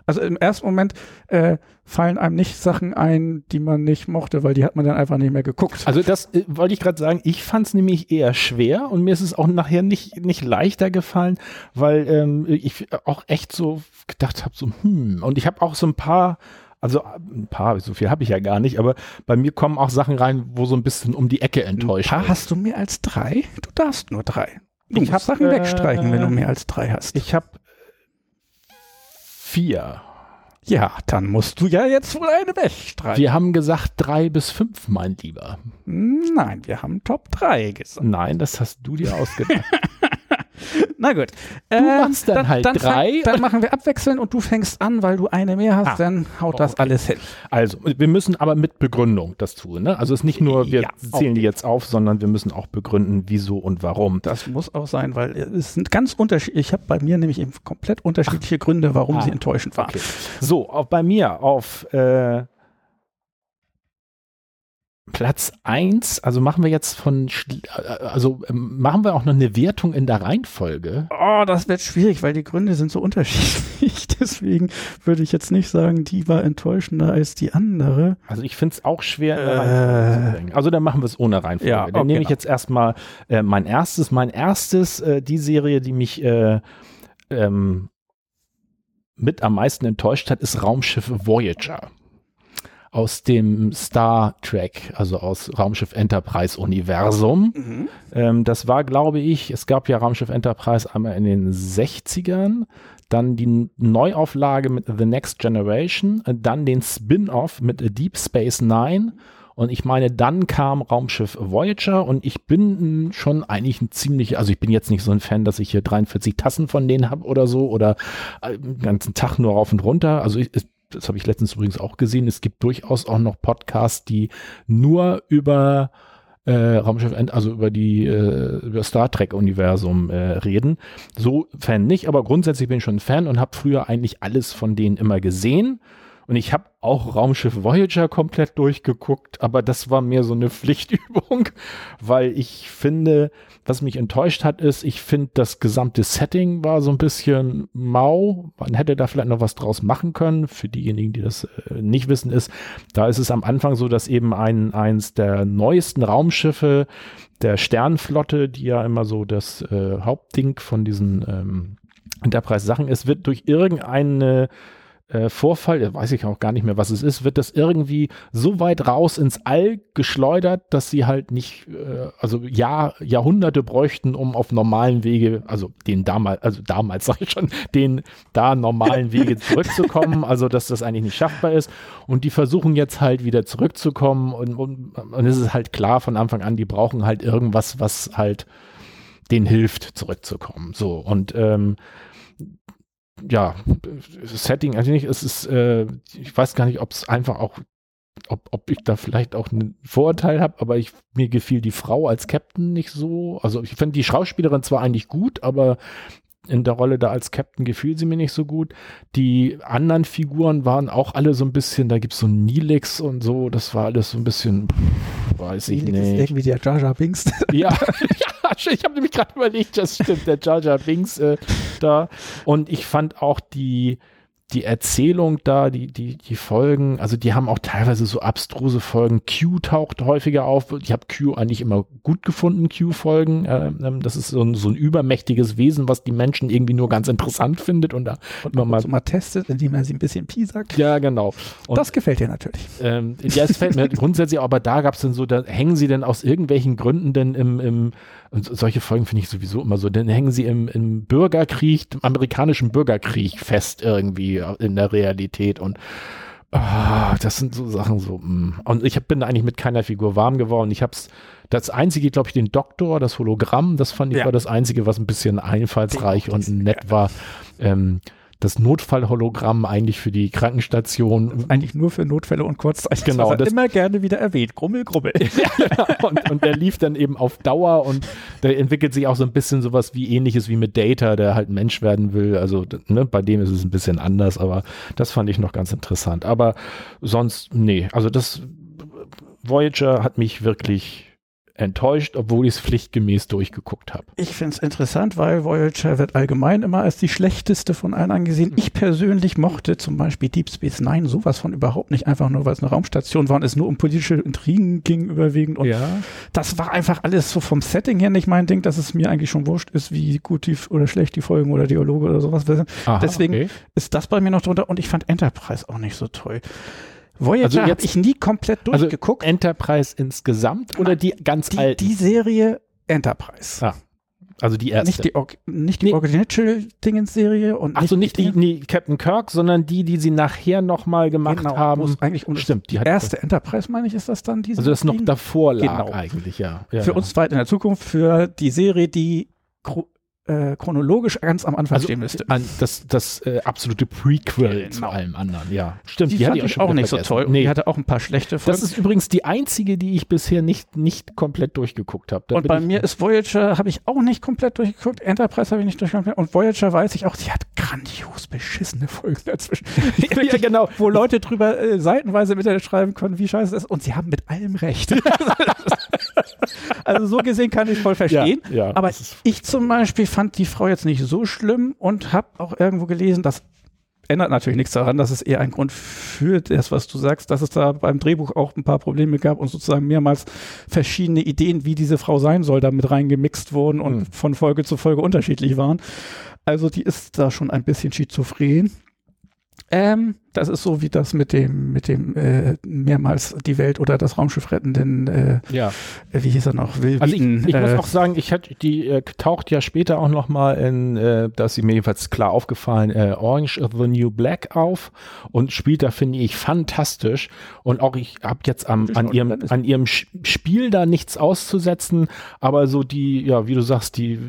also im ersten Moment äh, fallen einem nicht Sachen ein, die man nicht mochte, weil die hat man dann einfach nicht mehr geguckt. Also das äh, wollte ich gerade sagen. Ich fand es nämlich eher schwer und mir ist es auch nachher nicht, nicht leichter gefallen, weil ähm, ich auch echt so gedacht habe, so hm. Und ich habe auch so ein paar also ein paar, so viel habe ich ja gar nicht, aber bei mir kommen auch Sachen rein, wo so ein bisschen um die Ecke enttäuscht. Ein paar hast du mehr als drei? Du darfst nur drei. Du ich musst Sachen äh, wegstreichen, wenn du mehr als drei hast. Ich habe vier. Ja, dann musst du ja jetzt wohl eine wegstreichen. Wir haben gesagt drei bis fünf, mein Lieber. Nein, wir haben Top 3 gesagt. Nein, das hast du dir ausgedacht. Na gut. Du machst dann, halt dann drei. Fang, dann machen wir abwechseln und du fängst an, weil du eine mehr hast, Ah. dann haut das Okay. alles hin. Also, wir müssen aber mit Begründung das tun. Ne? Also es ist nicht nur, wir Ja, zählen die jetzt auf, sondern wir müssen auch begründen, wieso und warum. Das muss auch sein, weil es sind ganz unterschiedlich. Ich habe bei mir nämlich eben komplett unterschiedliche Gründe, warum Ah. sie enttäuschend waren. Okay. So, auch bei mir auf äh, Platz 1, also machen wir jetzt von, äh, also ähm, machen wir auch noch eine Wertung in der Reihenfolge. Oh, das wird schwierig, weil die Gründe sind so unterschiedlich. Deswegen würde ich jetzt nicht sagen, die war enttäuschender als die andere. Also ich finde es auch schwer in der Äh. Reihenfolge. Also dann machen wir es ohne Reihenfolge. Ja, dann okay. nehme ich jetzt erstmal äh, mein erstes, mein erstes, äh, die Serie, die mich äh, ähm, mit am meisten enttäuscht hat, ist Raumschiff Voyager. Aus dem Star Trek, also aus Raumschiff Enterprise Universum. Ähm, das war, glaube ich, es gab ja Raumschiff Enterprise einmal in den 60ern, dann die Neuauflage mit The Next Generation, äh, dann den Spin-off mit Deep Space Nine und ich meine, dann kam Raumschiff Voyager und ich bin schon eigentlich ein ziemlich, also ich bin jetzt nicht so ein Fan, dass ich hier 43 Tassen von denen habe oder so oder äh, den ganzen Tag nur rauf und runter. Also ich, das habe ich letztens übrigens auch gesehen. Es gibt durchaus auch noch Podcasts, die nur über äh, Raumschiff, also über die äh, über Star Trek Universum äh, reden. So Fan nicht, aber grundsätzlich bin ich schon ein Fan und habe früher eigentlich alles von denen immer gesehen. Und ich habe auch Raumschiff Voyager komplett durchgeguckt, aber das war mehr so eine Pflichtübung, weil ich finde, was mich enttäuscht hat, ist, ich finde, das gesamte Setting war so ein bisschen mau. Man hätte da vielleicht noch was draus machen können. Für diejenigen, die das äh, nicht wissen, ist, da ist es am Anfang so, dass eben ein, eins der neuesten Raumschiffe der Sternenflotte, die ja immer so das äh, Hauptding von diesen ähm, Enterprise-Sachen ist, wird durch irgendeine äh, Vorfall, da weiß ich auch gar nicht mehr, was es ist, wird das irgendwie so weit raus ins All geschleudert, dass sie halt nicht, äh, also Jahr, Jahrhunderte bräuchten, um auf normalen Wege, also den damals, also damals sage ich schon, den da normalen Wege zurückzukommen, also dass das eigentlich nicht schaffbar ist. Und die versuchen jetzt halt wieder zurückzukommen und, und, und es ist halt klar von Anfang an, die brauchen halt irgendwas, was halt denen hilft, zurückzukommen. So, und ähm, ja, Setting, also nicht, es ist, äh, ich weiß gar nicht, ob es einfach auch, ob, ob ich da vielleicht auch einen Vorurteil habe, aber ich, mir gefiel die Frau als Captain nicht so. Also ich finde die Schauspielerin zwar eigentlich gut, aber in der Rolle da als Captain gefiel sie mir nicht so gut. Die anderen Figuren waren auch alle so ein bisschen, da gibt es so Nilix und so, das war alles so ein bisschen, weiß ich Felix ist nicht. irgendwie der Jar Jar Binks. Ja, ja ich habe nämlich gerade überlegt, das stimmt, der Jar Jar Binks äh, da. Und ich fand auch die, die Erzählung da, die, die, die Folgen, also die haben auch teilweise so abstruse Folgen. Q taucht häufiger auf. Ich habe Q eigentlich immer gut gefunden, Q-Folgen. Ähm, das ist so ein, so ein übermächtiges Wesen, was die Menschen irgendwie nur ganz interessant findet und da Und immer mal. so mal testet, indem er sie ein bisschen piesackt. Ja, genau. Und das gefällt dir natürlich. ähm, ja, es fällt mir grundsätzlich, aber da gab es dann so, da hängen sie denn aus irgendwelchen Gründen denn im, im solche Folgen finde ich sowieso immer so, dann hängen sie im, im Bürgerkrieg, im amerikanischen Bürgerkrieg fest irgendwie in der Realität und ah, das sind so Sachen so. mm. Und ich bin eigentlich mit keiner Figur warm geworden. Ich hab's, das einzige, glaube ich, den Doktor, das Hologramm, das fand ich Ja. war das einzige, was ein bisschen einfallsreich und nett war. Ähm, das Notfallhologramm eigentlich für die Krankenstation Eigentlich nur für Notfälle und Kurzzeit. Genau, er das- immer gerne wieder erwähnt. Grummel, Grummel. und, und der lief dann eben auf Dauer und der entwickelt sich auch so ein bisschen sowas wie ähnliches wie mit Data, der halt Mensch werden will. Also ne, bei dem ist es ein bisschen anders, aber das fand ich noch ganz interessant. Aber sonst, nee, also das Voyager hat mich wirklich enttäuscht, obwohl ich es pflichtgemäß durchgeguckt habe. Ich finde es interessant, weil Voyager wird allgemein immer als die schlechteste von allen angesehen. Ich persönlich mochte zum Beispiel Deep Space Nine sowas von überhaupt nicht, einfach nur, weil es eine Raumstation war und es nur um politische Intrigen ging überwiegend. Und ja. das war einfach alles so vom Setting her nicht mein Ding, dass es mir eigentlich schon wurscht ist, wie gut die oder schlecht die Folgen oder Dialoge oder sowas sind. Deswegen okay. ist das bei mir noch drunter und ich fand Enterprise auch nicht so toll. Voyager Also habe ich nie komplett Also durchgeguckt. Enterprise insgesamt oder die ganz die, alten? die Serie Enterprise. Ah, also die erste. Nicht die, nicht die Nee. Original-Dingens-Serie und Ach so, nicht die, Dingens- nee, Captain Kirk, sondern die, die sie nachher nochmal gemacht genau, haben. eigentlich Stimmt, die hat erste Enterprise, meine ich, ist das dann diese. Also das noch davor lag Genau. eigentlich, ja. ja Für ja. uns weit in der Zukunft, für die Serie, die äh, chronologisch ganz am Anfang Also stehen müsste. an, das, das äh, absolute Prequel zu Genau. allem anderen, ja. Stimmt, Die, die, hatte fand ich auch nicht so vergessen. toll. Und Nee, Die hatte auch ein paar schlechte Folgen. das ist übrigens die einzige, die ich bisher nicht, nicht komplett durchgeguckt habe. Und bei mir ist Voyager, habe ich auch nicht komplett durchgeguckt. Enterprise habe ich nicht durchgeguckt. Und Voyager weiß ich auch, sie hat grandios beschissene Folgen dazwischen. ja, genau. Wo Leute drüber äh, seitenweise Internet schreiben können, wie scheiße das ist. Und sie haben mit allem recht. also so gesehen kann ich voll verstehen. Ja, ja, Aber das ich zum Beispiel fand die Frau jetzt nicht so schlimm und habe auch irgendwo gelesen, dass ändert natürlich nichts daran, dass es eher ein Grund für das, was du sagst, dass es da beim Drehbuch auch ein paar Probleme gab und sozusagen mehrmals verschiedene Ideen, wie diese Frau sein soll, da mit reingemixt wurden und Mhm. von Folge zu Folge unterschiedlich waren. Also die ist da schon ein bisschen schizophren. Ähm, das ist so wie das mit dem, mit dem äh, mehrmals die Welt oder das Raumschiff rettenden, äh, ja. wie hieß er noch? Will Also ich, ich muss äh, auch sagen, ich hatte, die äh, taucht ja später auch noch mal in, äh, dass sie mir jedenfalls klar aufgefallen, äh, Orange is the New Black auf und spielt da finde ich fantastisch und auch ich habe jetzt am, an ihrem ist- an ihrem Spiel da nichts auszusetzen, aber so die, ja wie du sagst, die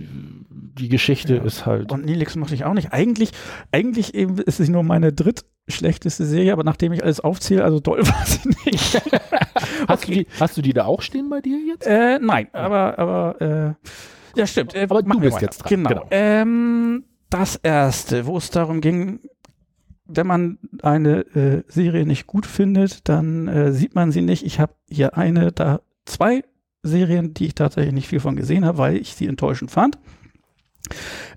die Geschichte Ja. ist halt. Und Nilix mochte ich auch nicht. Eigentlich, eigentlich eben ist es nur meine drittschlechteste Serie, aber nachdem ich alles aufzähle, also doll war sie nicht. hast, du die, hast du die da auch stehen bei dir jetzt? äh, nein, aber, aber, äh, ja, stimmt. Äh, Aber du bist weiter. jetzt dran, Genau. genau. Ähm, das erste, wo es darum ging, wenn man eine äh, Serie nicht gut findet, dann äh, sieht man sie nicht. Ich habe hier eine, da zwei Serien, die ich tatsächlich nicht viel von gesehen habe, weil ich sie enttäuschend fand.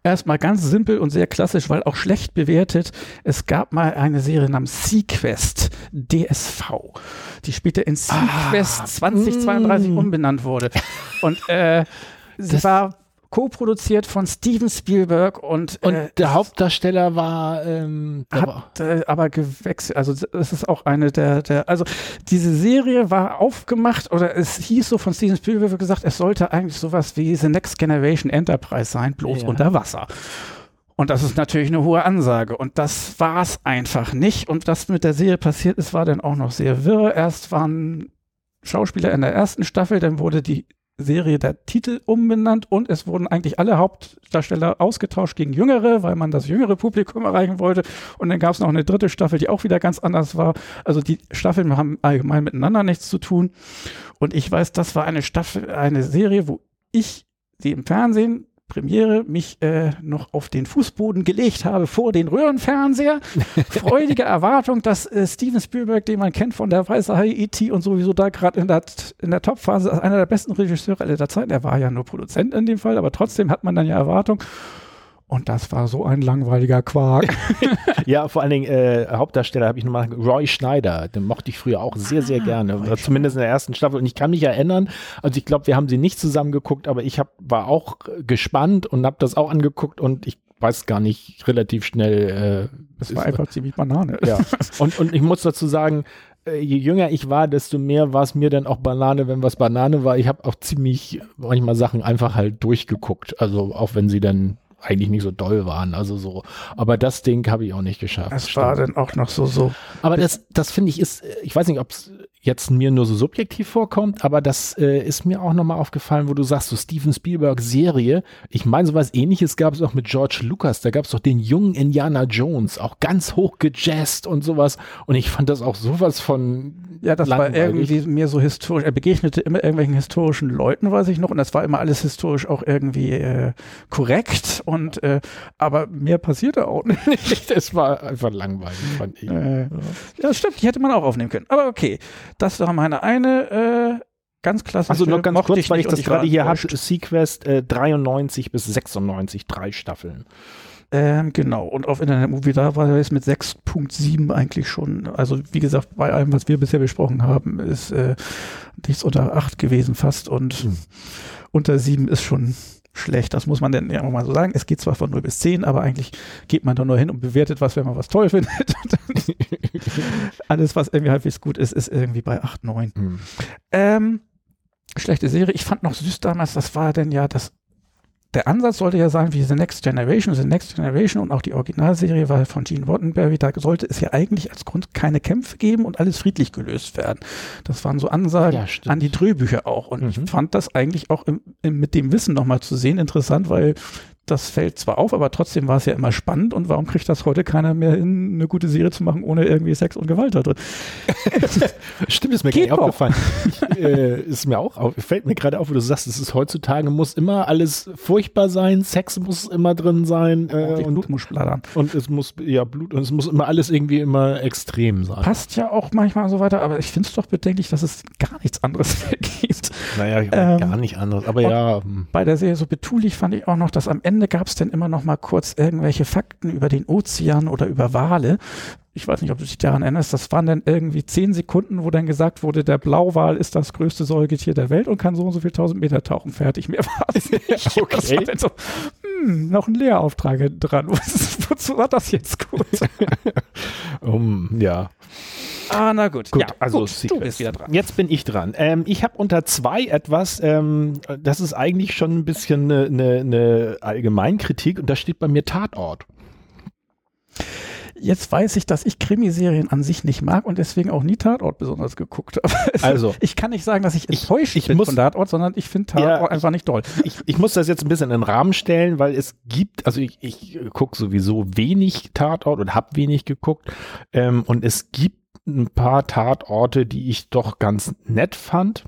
Erstmal ganz simpel und sehr klassisch, weil auch schlecht bewertet. Es gab mal eine Serie namens Sequest DSV, die später in Sequest Ah, 2032 mm. umbenannt wurde. Und äh, sie Das- war co-produziert von Steven Spielberg und, Und äh, der Hauptdarsteller war, ähm, hat äh, aber gewechselt. Also es ist auch eine der, der, also diese Serie war aufgemacht oder es hieß so von Steven Spielberg gesagt, es sollte eigentlich sowas wie The Next Generation Enterprise sein, bloß Ja. unter Wasser. Und das ist natürlich eine hohe Ansage. Und das war es einfach nicht. Und was mit der Serie passiert ist, war dann auch noch sehr wirr. Erst waren Schauspieler in der ersten Staffel, dann wurde die Serie der Titel umbenannt und es wurden eigentlich alle Hauptdarsteller ausgetauscht gegen Jüngere, weil man das jüngere Publikum erreichen wollte. Und dann gab es noch eine dritte Staffel, die auch wieder ganz anders war. Also die Staffeln haben allgemein miteinander nichts zu tun. Und ich weiß, das war eine Staffel, eine Serie, wo ich sie im Fernsehen Premiere mich äh, noch auf den Fußboden gelegt habe vor den Röhrenfernseher. Freudige Erwartung, dass äh, Steven Spielberg, den man kennt von der Weiße Hai, E.T. und sowieso da gerade in der, in der Topphase, als einer der besten Regisseure aller Zeiten. Er war ja nur Produzent in dem Fall, aber trotzdem hat man dann ja Erwartung. Und das war so ein langweiliger Quark. Ja, vor allen Dingen äh, Hauptdarsteller habe ich nochmal Roy Schneider, den mochte ich früher auch sehr, sehr gerne. Oder zumindest in der ersten Staffel. Und ich kann mich erinnern, also ich glaube, wir haben sie nicht zusammen geguckt, aber ich hab, war auch gespannt und habe das auch angeguckt und ich weiß gar nicht, relativ schnell. Äh, Das war einfach ziemlich Banane. ja. Und, und ich muss dazu sagen, äh, je jünger ich war, desto mehr war es mir dann auch Banane, wenn was Banane war. Ich habe auch ziemlich manchmal Sachen einfach halt durchgeguckt. Also auch wenn sie dann eigentlich nicht so doll waren. Also so. Aber das Ding habe ich auch nicht geschafft. Es war dann auch noch so, so. Aber das, das finde ich ist, äh, ich weiß nicht, ob es jetzt mir nur so subjektiv vorkommt, aber das äh, ist mir auch nochmal aufgefallen, wo du sagst, so Steven Spielberg Serie. Ich meine, sowas ähnliches gab es auch mit George Lucas. Da gab es doch den jungen Indiana Jones, auch ganz hoch gejazzt und sowas. Und ich fand das auch sowas von. Ja, das war langweilig. irgendwie mehr so historisch. Er begegnete immer irgendwelchen historischen Leuten, weiß ich noch, und das war immer alles historisch auch irgendwie äh, korrekt. Und äh, aber mehr passierte auch nicht. das war einfach langweilig, fand ich. Äh, ja, stimmt, die hätte man auch aufnehmen können. Aber okay, das war meine eine äh, ganz klassische. Also noch ganz kurz, weil ich das gerade hier habe. Sequest äh, 93 bis 96, drei Staffeln. Ähm, genau, und auf Internet Movie da war es mit 6.7 eigentlich schon. Also wie gesagt, bei allem, was wir bisher besprochen haben, ist äh, nichts unter 8 gewesen fast und Hm. unter 7 ist schon schlecht. Das muss man denn ja auch mal so sagen. Es geht zwar von 0 bis 10, aber eigentlich geht man da nur hin und bewertet was, wenn man was toll findet. Dann Alles, was irgendwie halbwegs gut ist, ist irgendwie bei 8, 9. Hm. Ähm, schlechte Serie. Ich fand noch süß damals, das war denn ja das. Der Ansatz sollte ja sein wie The Next Generation. The Next Generation und auch die Originalserie war von Gene Roddenberry. Da sollte es ja eigentlich als Grund keine Kämpfe geben und alles friedlich gelöst werden. Das waren so Ansagen Ja, an die Drehbücher auch. Und Mhm. ich fand das eigentlich auch im, im, mit dem Wissen nochmal zu sehen interessant, weil das fällt zwar auf, aber trotzdem war es ja immer spannend. Und warum kriegt das heute keiner mehr hin, eine gute Serie zu machen, ohne irgendwie Sex und Gewalt da drin? Stimmt, ist mir gar aufgefallen. Ich, äh, ist mir auch auf, fällt mir gerade auf, wo du sagst, es ist heutzutage muss immer alles furchtbar sein, Sex muss immer drin sein äh, und Blut muss splattern. Und es muss ja Blut und es muss immer alles irgendwie immer extrem sein. Passt ja auch manchmal so weiter, aber ich finde es doch bedenklich, dass es gar nichts anderes mehr gibt. Naja, ähm, gar nicht anderes, aber ja. Hm. Bei der Serie so betulich fand ich auch noch, dass am Ende gab es dann immer noch mal kurz irgendwelche Fakten über den Ozean oder über Wale. Ich weiß nicht, ob du dich daran erinnerst. Das waren dann irgendwie zehn Sekunden, wo dann gesagt wurde, der Blauwal ist das größte Säugetier der Welt und kann so und so viel tausend Meter tauchen. Fertig, mehr war es nicht. okay. War so, hm, noch ein Lehrauftrag dran. Wozu war das jetzt gut? um, ja. Ah, na gut. Gut, ja, also gut, du bist wieder dran. Jetzt bin ich dran. Ähm, ich habe unter zwei etwas, ähm, das ist eigentlich schon ein bisschen eine, eine, eine Allgemeinkritik und da steht bei mir Tatort. Jetzt weiß ich, dass ich Krimiserien an sich nicht mag und deswegen auch nie Tatort besonders geguckt habe. Also, ich kann nicht sagen, dass ich enttäuscht ich, ich bin muss, von Tatort, sondern ich finde Tatort ja, einfach nicht toll. Ich, ich muss das jetzt ein bisschen in den Rahmen stellen, weil es gibt, also ich, ich gucke sowieso wenig Tatort und habe wenig geguckt ähm, und es gibt ein paar Tatorte, die ich doch ganz nett fand.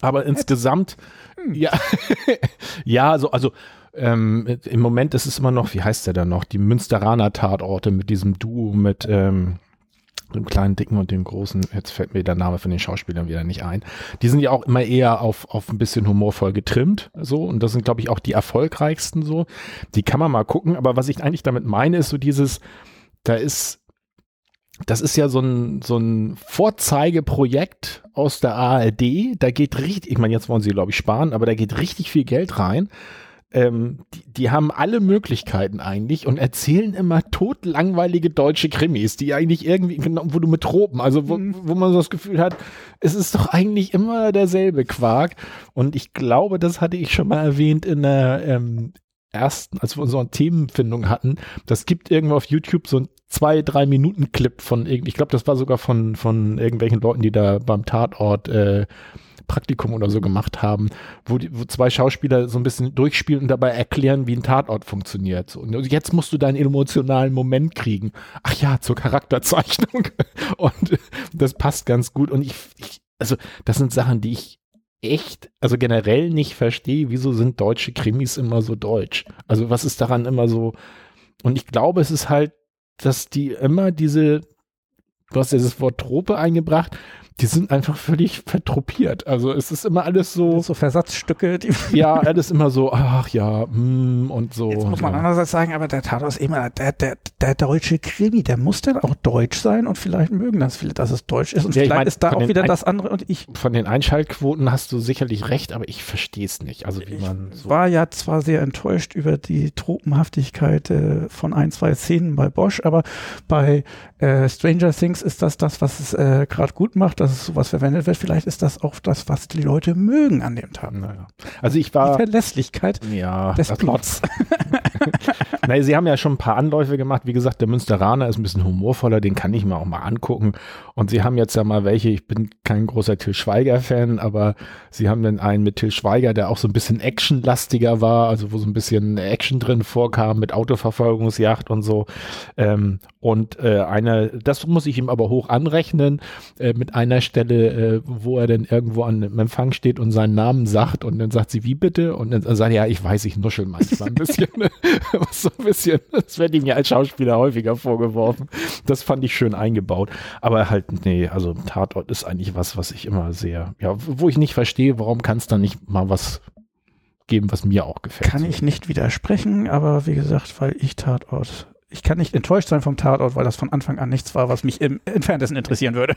Aber insgesamt, hm. ja, ja, so, also ähm, im Moment ist es immer noch, wie heißt der da noch, die Münsteraner Tatorte mit diesem Duo mit ähm, dem kleinen Dicken und dem großen, jetzt fällt mir der Name von den Schauspielern wieder nicht ein. Die sind ja auch immer eher auf, auf ein bisschen humorvoll getrimmt, so. Und das sind, glaube ich, auch die erfolgreichsten, so. Die kann man mal gucken. Aber was ich eigentlich damit meine, ist so dieses, da ist das ist ja so ein, so ein Vorzeigeprojekt aus der ARD. Da geht richtig, ich meine, jetzt wollen sie, glaube ich, sparen, aber da geht richtig viel Geld rein. Ähm, die, die, haben alle Möglichkeiten eigentlich und erzählen immer totlangweilige deutsche Krimis, die eigentlich irgendwie, genau, wo du mit Tropen, also wo, mhm. wo man so das Gefühl hat, es ist doch eigentlich immer derselbe Quark. Und ich glaube, das hatte ich schon mal erwähnt in der ähm, ersten, als wir unsere Themenfindung hatten, das gibt irgendwo auf YouTube so ein zwei, drei Minuten Clip von irgendwie, ich glaube, das war sogar von, von irgendwelchen Leuten, die da beim Tatort äh, Praktikum oder so gemacht haben, wo, die, wo zwei Schauspieler so ein bisschen durchspielen und dabei erklären, wie ein Tatort funktioniert. Und jetzt musst du deinen emotionalen Moment kriegen. Ach ja, zur Charakterzeichnung. Und das passt ganz gut. Und ich, ich also das sind Sachen, die ich echt, also generell nicht verstehe, wieso sind deutsche Krimis immer so deutsch? Also was ist daran immer so? Und ich glaube, es ist halt dass die immer diese, du hast ja das Wort Trope eingebracht, die sind einfach völlig vertropiert. Also es ist immer alles so. So Versatzstücke. Die ja, alles immer so, ach ja, mm, und so. Jetzt muss man ja. andererseits sagen, aber der Tatort ist immer, der, der, der deutsche Krimi, der muss dann auch deutsch sein und vielleicht mögen das viele, dass es deutsch ist. Und ja, vielleicht mein, ist da auch wieder das andere und ich. Von den Einschaltquoten hast du sicherlich recht, aber ich verstehe es nicht. Also wie ich man so. war ja zwar sehr enttäuscht über die Tropenhaftigkeit äh, von ein, zwei Szenen bei Bosch, aber bei äh, Stranger Things ist das das, was es äh, gerade gut macht, dass es sowas verwendet wird. Vielleicht ist das auch das, was die Leute mögen an dem Tag. Naja. Also ich war die Verlässlichkeit ja, des Plots. naja, sie haben ja schon ein paar Anläufe gemacht. Wie gesagt, der Münsteraner ist ein bisschen humorvoller, den kann ich mir auch mal angucken. Und sie haben jetzt ja mal welche, ich bin kein großer Till Schweiger-Fan, aber sie haben dann einen mit Till Schweiger, der auch so ein bisschen actionlastiger war, also wo so ein bisschen Action drin vorkam mit Autoverfolgungsjagd und so. Ähm, und äh, einer, das muss ich ihm aber hoch anrechnen, äh, mit einer Stelle, äh, wo er dann irgendwo an einem Empfang steht und seinen Namen sagt und dann sagt sie, wie bitte? Und dann sagt er, ja, ich weiß, ich nuschel manchmal ein bisschen. so ein bisschen, das wird ihm ja als Schauspieler häufiger vorgeworfen. Das fand ich schön eingebaut. Aber halt, nee, also Tatort ist eigentlich was, was ich immer sehr, ja, wo ich nicht verstehe, warum kann es da nicht mal was geben, was mir auch gefällt. Kann ich nicht widersprechen, aber wie gesagt, weil ich Tatort ich kann nicht enttäuscht sein vom Tatort, weil das von Anfang an nichts war, was mich im Entferntesten interessieren würde.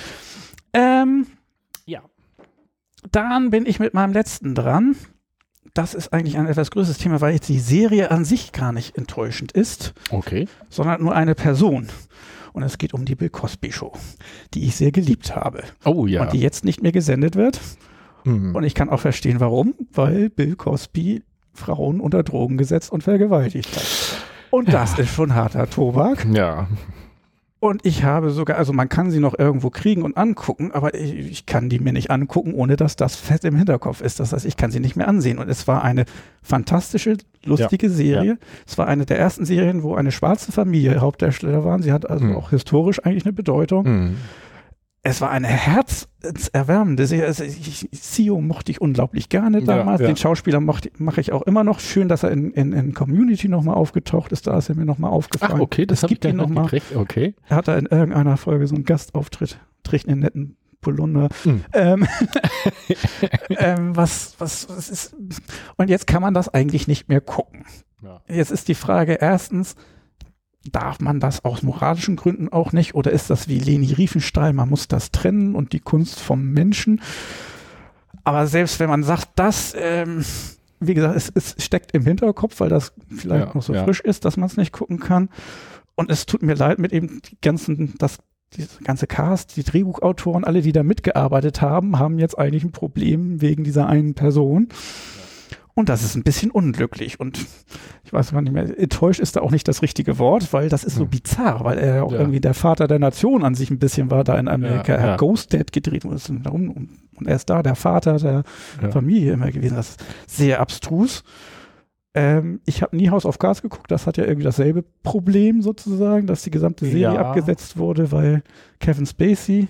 ähm, ja. Dann bin ich mit meinem letzten dran. Das ist eigentlich ein etwas größeres Thema, weil jetzt die Serie an sich gar nicht enttäuschend ist. Okay. Sondern nur eine Person. Und es geht um die Bill Cosby Show, die ich sehr geliebt habe. Oh ja. Und die jetzt nicht mehr gesendet wird. Mhm. Und ich kann auch verstehen, warum. Weil Bill Cosby Frauen unter Drogen gesetzt und vergewaltigt hat. Und das ist schon harter Tobak. Ja. Und ich habe sogar, also man kann sie noch irgendwo kriegen und angucken, aber ich, ich, kann die mir nicht angucken, ohne dass das fest im Hinterkopf ist. Das heißt, ich kann sie nicht mehr ansehen. Und es war eine fantastische, lustige ja, Serie. Ja. Es war eine der ersten Serien, wo eine schwarze Familie Hauptdarsteller waren. Sie hat also mhm. auch historisch eigentlich eine Bedeutung. Mhm es war eine herzerwärmende Serie. Also ich, CEO mochte ich unglaublich gerne damals. Ja, ja. Den Schauspieler mache ich auch immer noch. Schön, dass er in, in, in Community nochmal aufgetaucht ist. Da ist er mir nochmal aufgefallen. Ach, okay, das gibt ihn nochmal. Okay. Er hat da in irgendeiner Folge so einen Gastauftritt, trägt einen netten Polunder. Mhm. Ähm, ähm, was, was, was ist. Und jetzt kann man das eigentlich nicht mehr gucken. Ja. Jetzt ist die Frage erstens, darf man das aus moralischen Gründen auch nicht? Oder ist das wie Leni Riefenstahl, man muss das trennen und die Kunst vom Menschen? Aber selbst wenn man sagt, das, ähm, wie gesagt, es, es, steckt im Hinterkopf, weil das vielleicht ja, noch so ja. frisch ist, dass man es nicht gucken kann. Und es tut mir leid mit eben die ganzen, das dieses ganze Cast, die Drehbuchautoren, alle, die da mitgearbeitet haben, haben jetzt eigentlich ein Problem wegen dieser einen Person. Und das ist ein bisschen unglücklich. Und ich weiß nicht mehr, enttäuscht ist da auch nicht das richtige Wort, weil das ist so hm. bizarr, weil er auch ja. irgendwie der Vater der Nation an sich ein bisschen war, da in Amerika. Ja, er hat Ghost Dad gedreht und, und er ist da der Vater der ja. Familie immer gewesen. Das ist sehr abstrus. Ähm, ich habe nie House of Cards geguckt, das hat ja irgendwie dasselbe Problem sozusagen, dass die gesamte Serie abgesetzt wurde, weil Kevin Spacey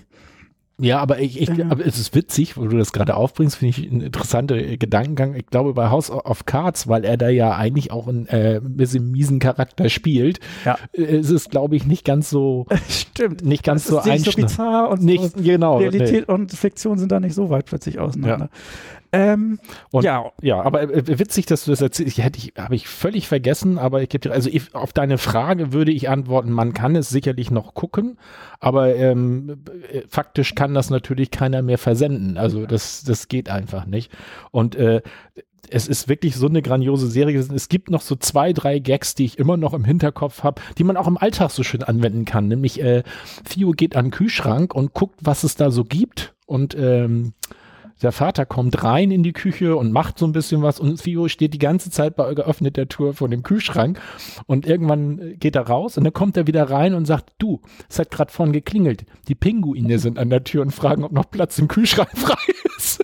ja, aber ich, ich ja. aber es ist witzig, wo du das gerade aufbringst, finde ich ein interessanter Gedankengang. Ich glaube bei House of Cards, weil er da ja eigentlich auch einen äh, bisschen miesen Charakter spielt, ja. Äh, ist es glaube ich nicht ganz so stimmt, nicht ganz so nicht so bizarr und nicht so, genau Realität nee. und Fiktion sind da nicht so weit plötzlich auseinander. Ja. Ähm, und, ja, ja, aber äh, witzig, dass du das erzählst. Hätte ich habe ich völlig vergessen, aber ich gebe dir also ich, auf deine Frage würde ich antworten, man kann es sicherlich noch gucken, aber ähm, äh, faktisch kann das natürlich keiner mehr versenden. Also das das geht einfach nicht. Und äh, es ist wirklich so eine grandiose Serie. Es gibt noch so zwei, drei Gags, die ich immer noch im Hinterkopf habe, die man auch im Alltag so schön anwenden kann. Nämlich äh, Theo geht an den Kühlschrank und guckt, was es da so gibt und ähm, der Vater kommt rein in die Küche und macht so ein bisschen was und Fio steht die ganze Zeit bei geöffneter Tür vor dem Kühlschrank und irgendwann geht er raus und dann kommt er wieder rein und sagt, du, es hat gerade vorhin geklingelt. Die Pinguine sind an der Tür und fragen, ob noch Platz im Kühlschrank frei ist.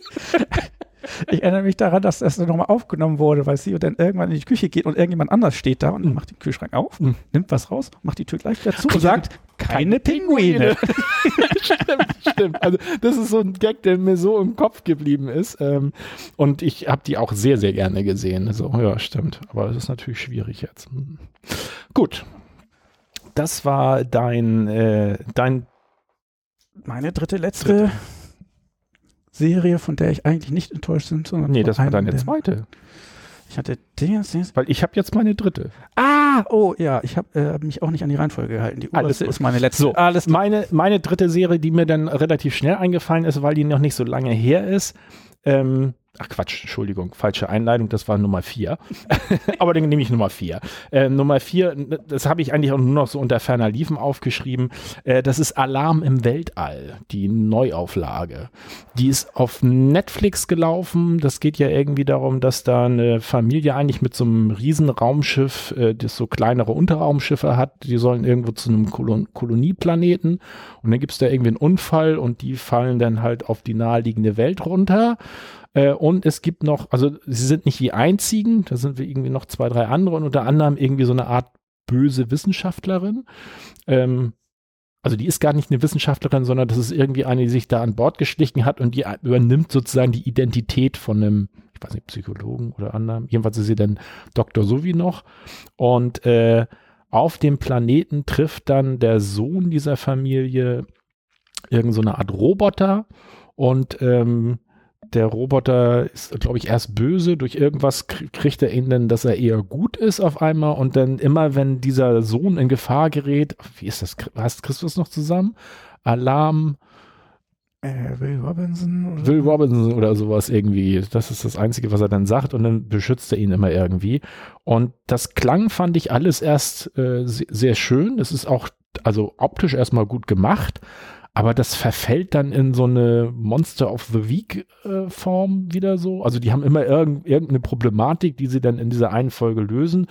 Ich erinnere mich daran, dass das nochmal aufgenommen wurde, weil sie dann irgendwann in die Küche geht und irgendjemand anders steht da und mhm. macht den Kühlschrank auf, mhm. nimmt was raus, macht die Tür gleich wieder zu und sagt, keine Pinguine. stimmt, stimmt. Also das ist so ein Gag, der mir so im Kopf geblieben ist. Ähm, und ich habe die auch sehr, sehr gerne gesehen. Also, ja, stimmt. Aber es ist natürlich schwierig jetzt. Hm. Gut. Das war dein, äh, dein meine dritte, letzte dritte. Serie, von der ich eigentlich nicht enttäuscht bin, sondern. Nee, das war deine zweite. Ich hatte Dingens, Dingens. Weil ich habe jetzt meine dritte. Ah, oh ja, ich habe äh, mich auch nicht an die Reihenfolge gehalten. Die Alles ist meine letzte. So, Alles meine, meine dritte Serie, die mir dann relativ schnell eingefallen ist, weil die noch nicht so lange her ist. Ähm, Ach Quatsch, Entschuldigung, falsche Einleitung, das war Nummer vier. Aber dann nehme ich Nummer vier. Äh, Nummer vier, das habe ich eigentlich auch nur noch so unter ferner Liefen aufgeschrieben. Äh, das ist Alarm im Weltall, die Neuauflage. Die ist auf Netflix gelaufen. Das geht ja irgendwie darum, dass da eine Familie eigentlich mit so einem riesen Raumschiff, äh, das so kleinere Unterraumschiffe hat, die sollen irgendwo zu einem Kolon Kolonieplaneten und dann gibt es da irgendwie einen Unfall und die fallen dann halt auf die naheliegende Welt runter. Äh, und es gibt noch, also sie sind nicht die einzigen, da sind wir irgendwie noch zwei, drei andere und unter anderem irgendwie so eine Art böse Wissenschaftlerin. Ähm, also die ist gar nicht eine Wissenschaftlerin, sondern das ist irgendwie eine, die sich da an Bord geschlichen hat und die übernimmt sozusagen die Identität von einem, ich weiß nicht, Psychologen oder anderem. Jedenfalls ist sie dann Dr. Sowie noch. Und äh, auf dem Planeten trifft dann der Sohn dieser Familie irgend so eine Art Roboter und ähm, der Roboter ist, glaube ich, erst böse. Durch irgendwas kriegt er ihn dann, dass er eher gut ist auf einmal. Und dann immer, wenn dieser Sohn in Gefahr gerät, wie ist das? Hast Christus noch zusammen? Alarm. Äh, Will Robinson. Oder? Will Robinson oder sowas irgendwie. Das ist das Einzige, was er dann sagt. Und dann beschützt er ihn immer irgendwie. Und das klang, fand ich alles erst äh, sehr schön. Es ist auch, also optisch erstmal gut gemacht aber das verfällt dann in so eine Monster of the Week äh, Form wieder so. Also die haben immer irgend, irgendeine Problematik, die sie dann in dieser einen Folge lösen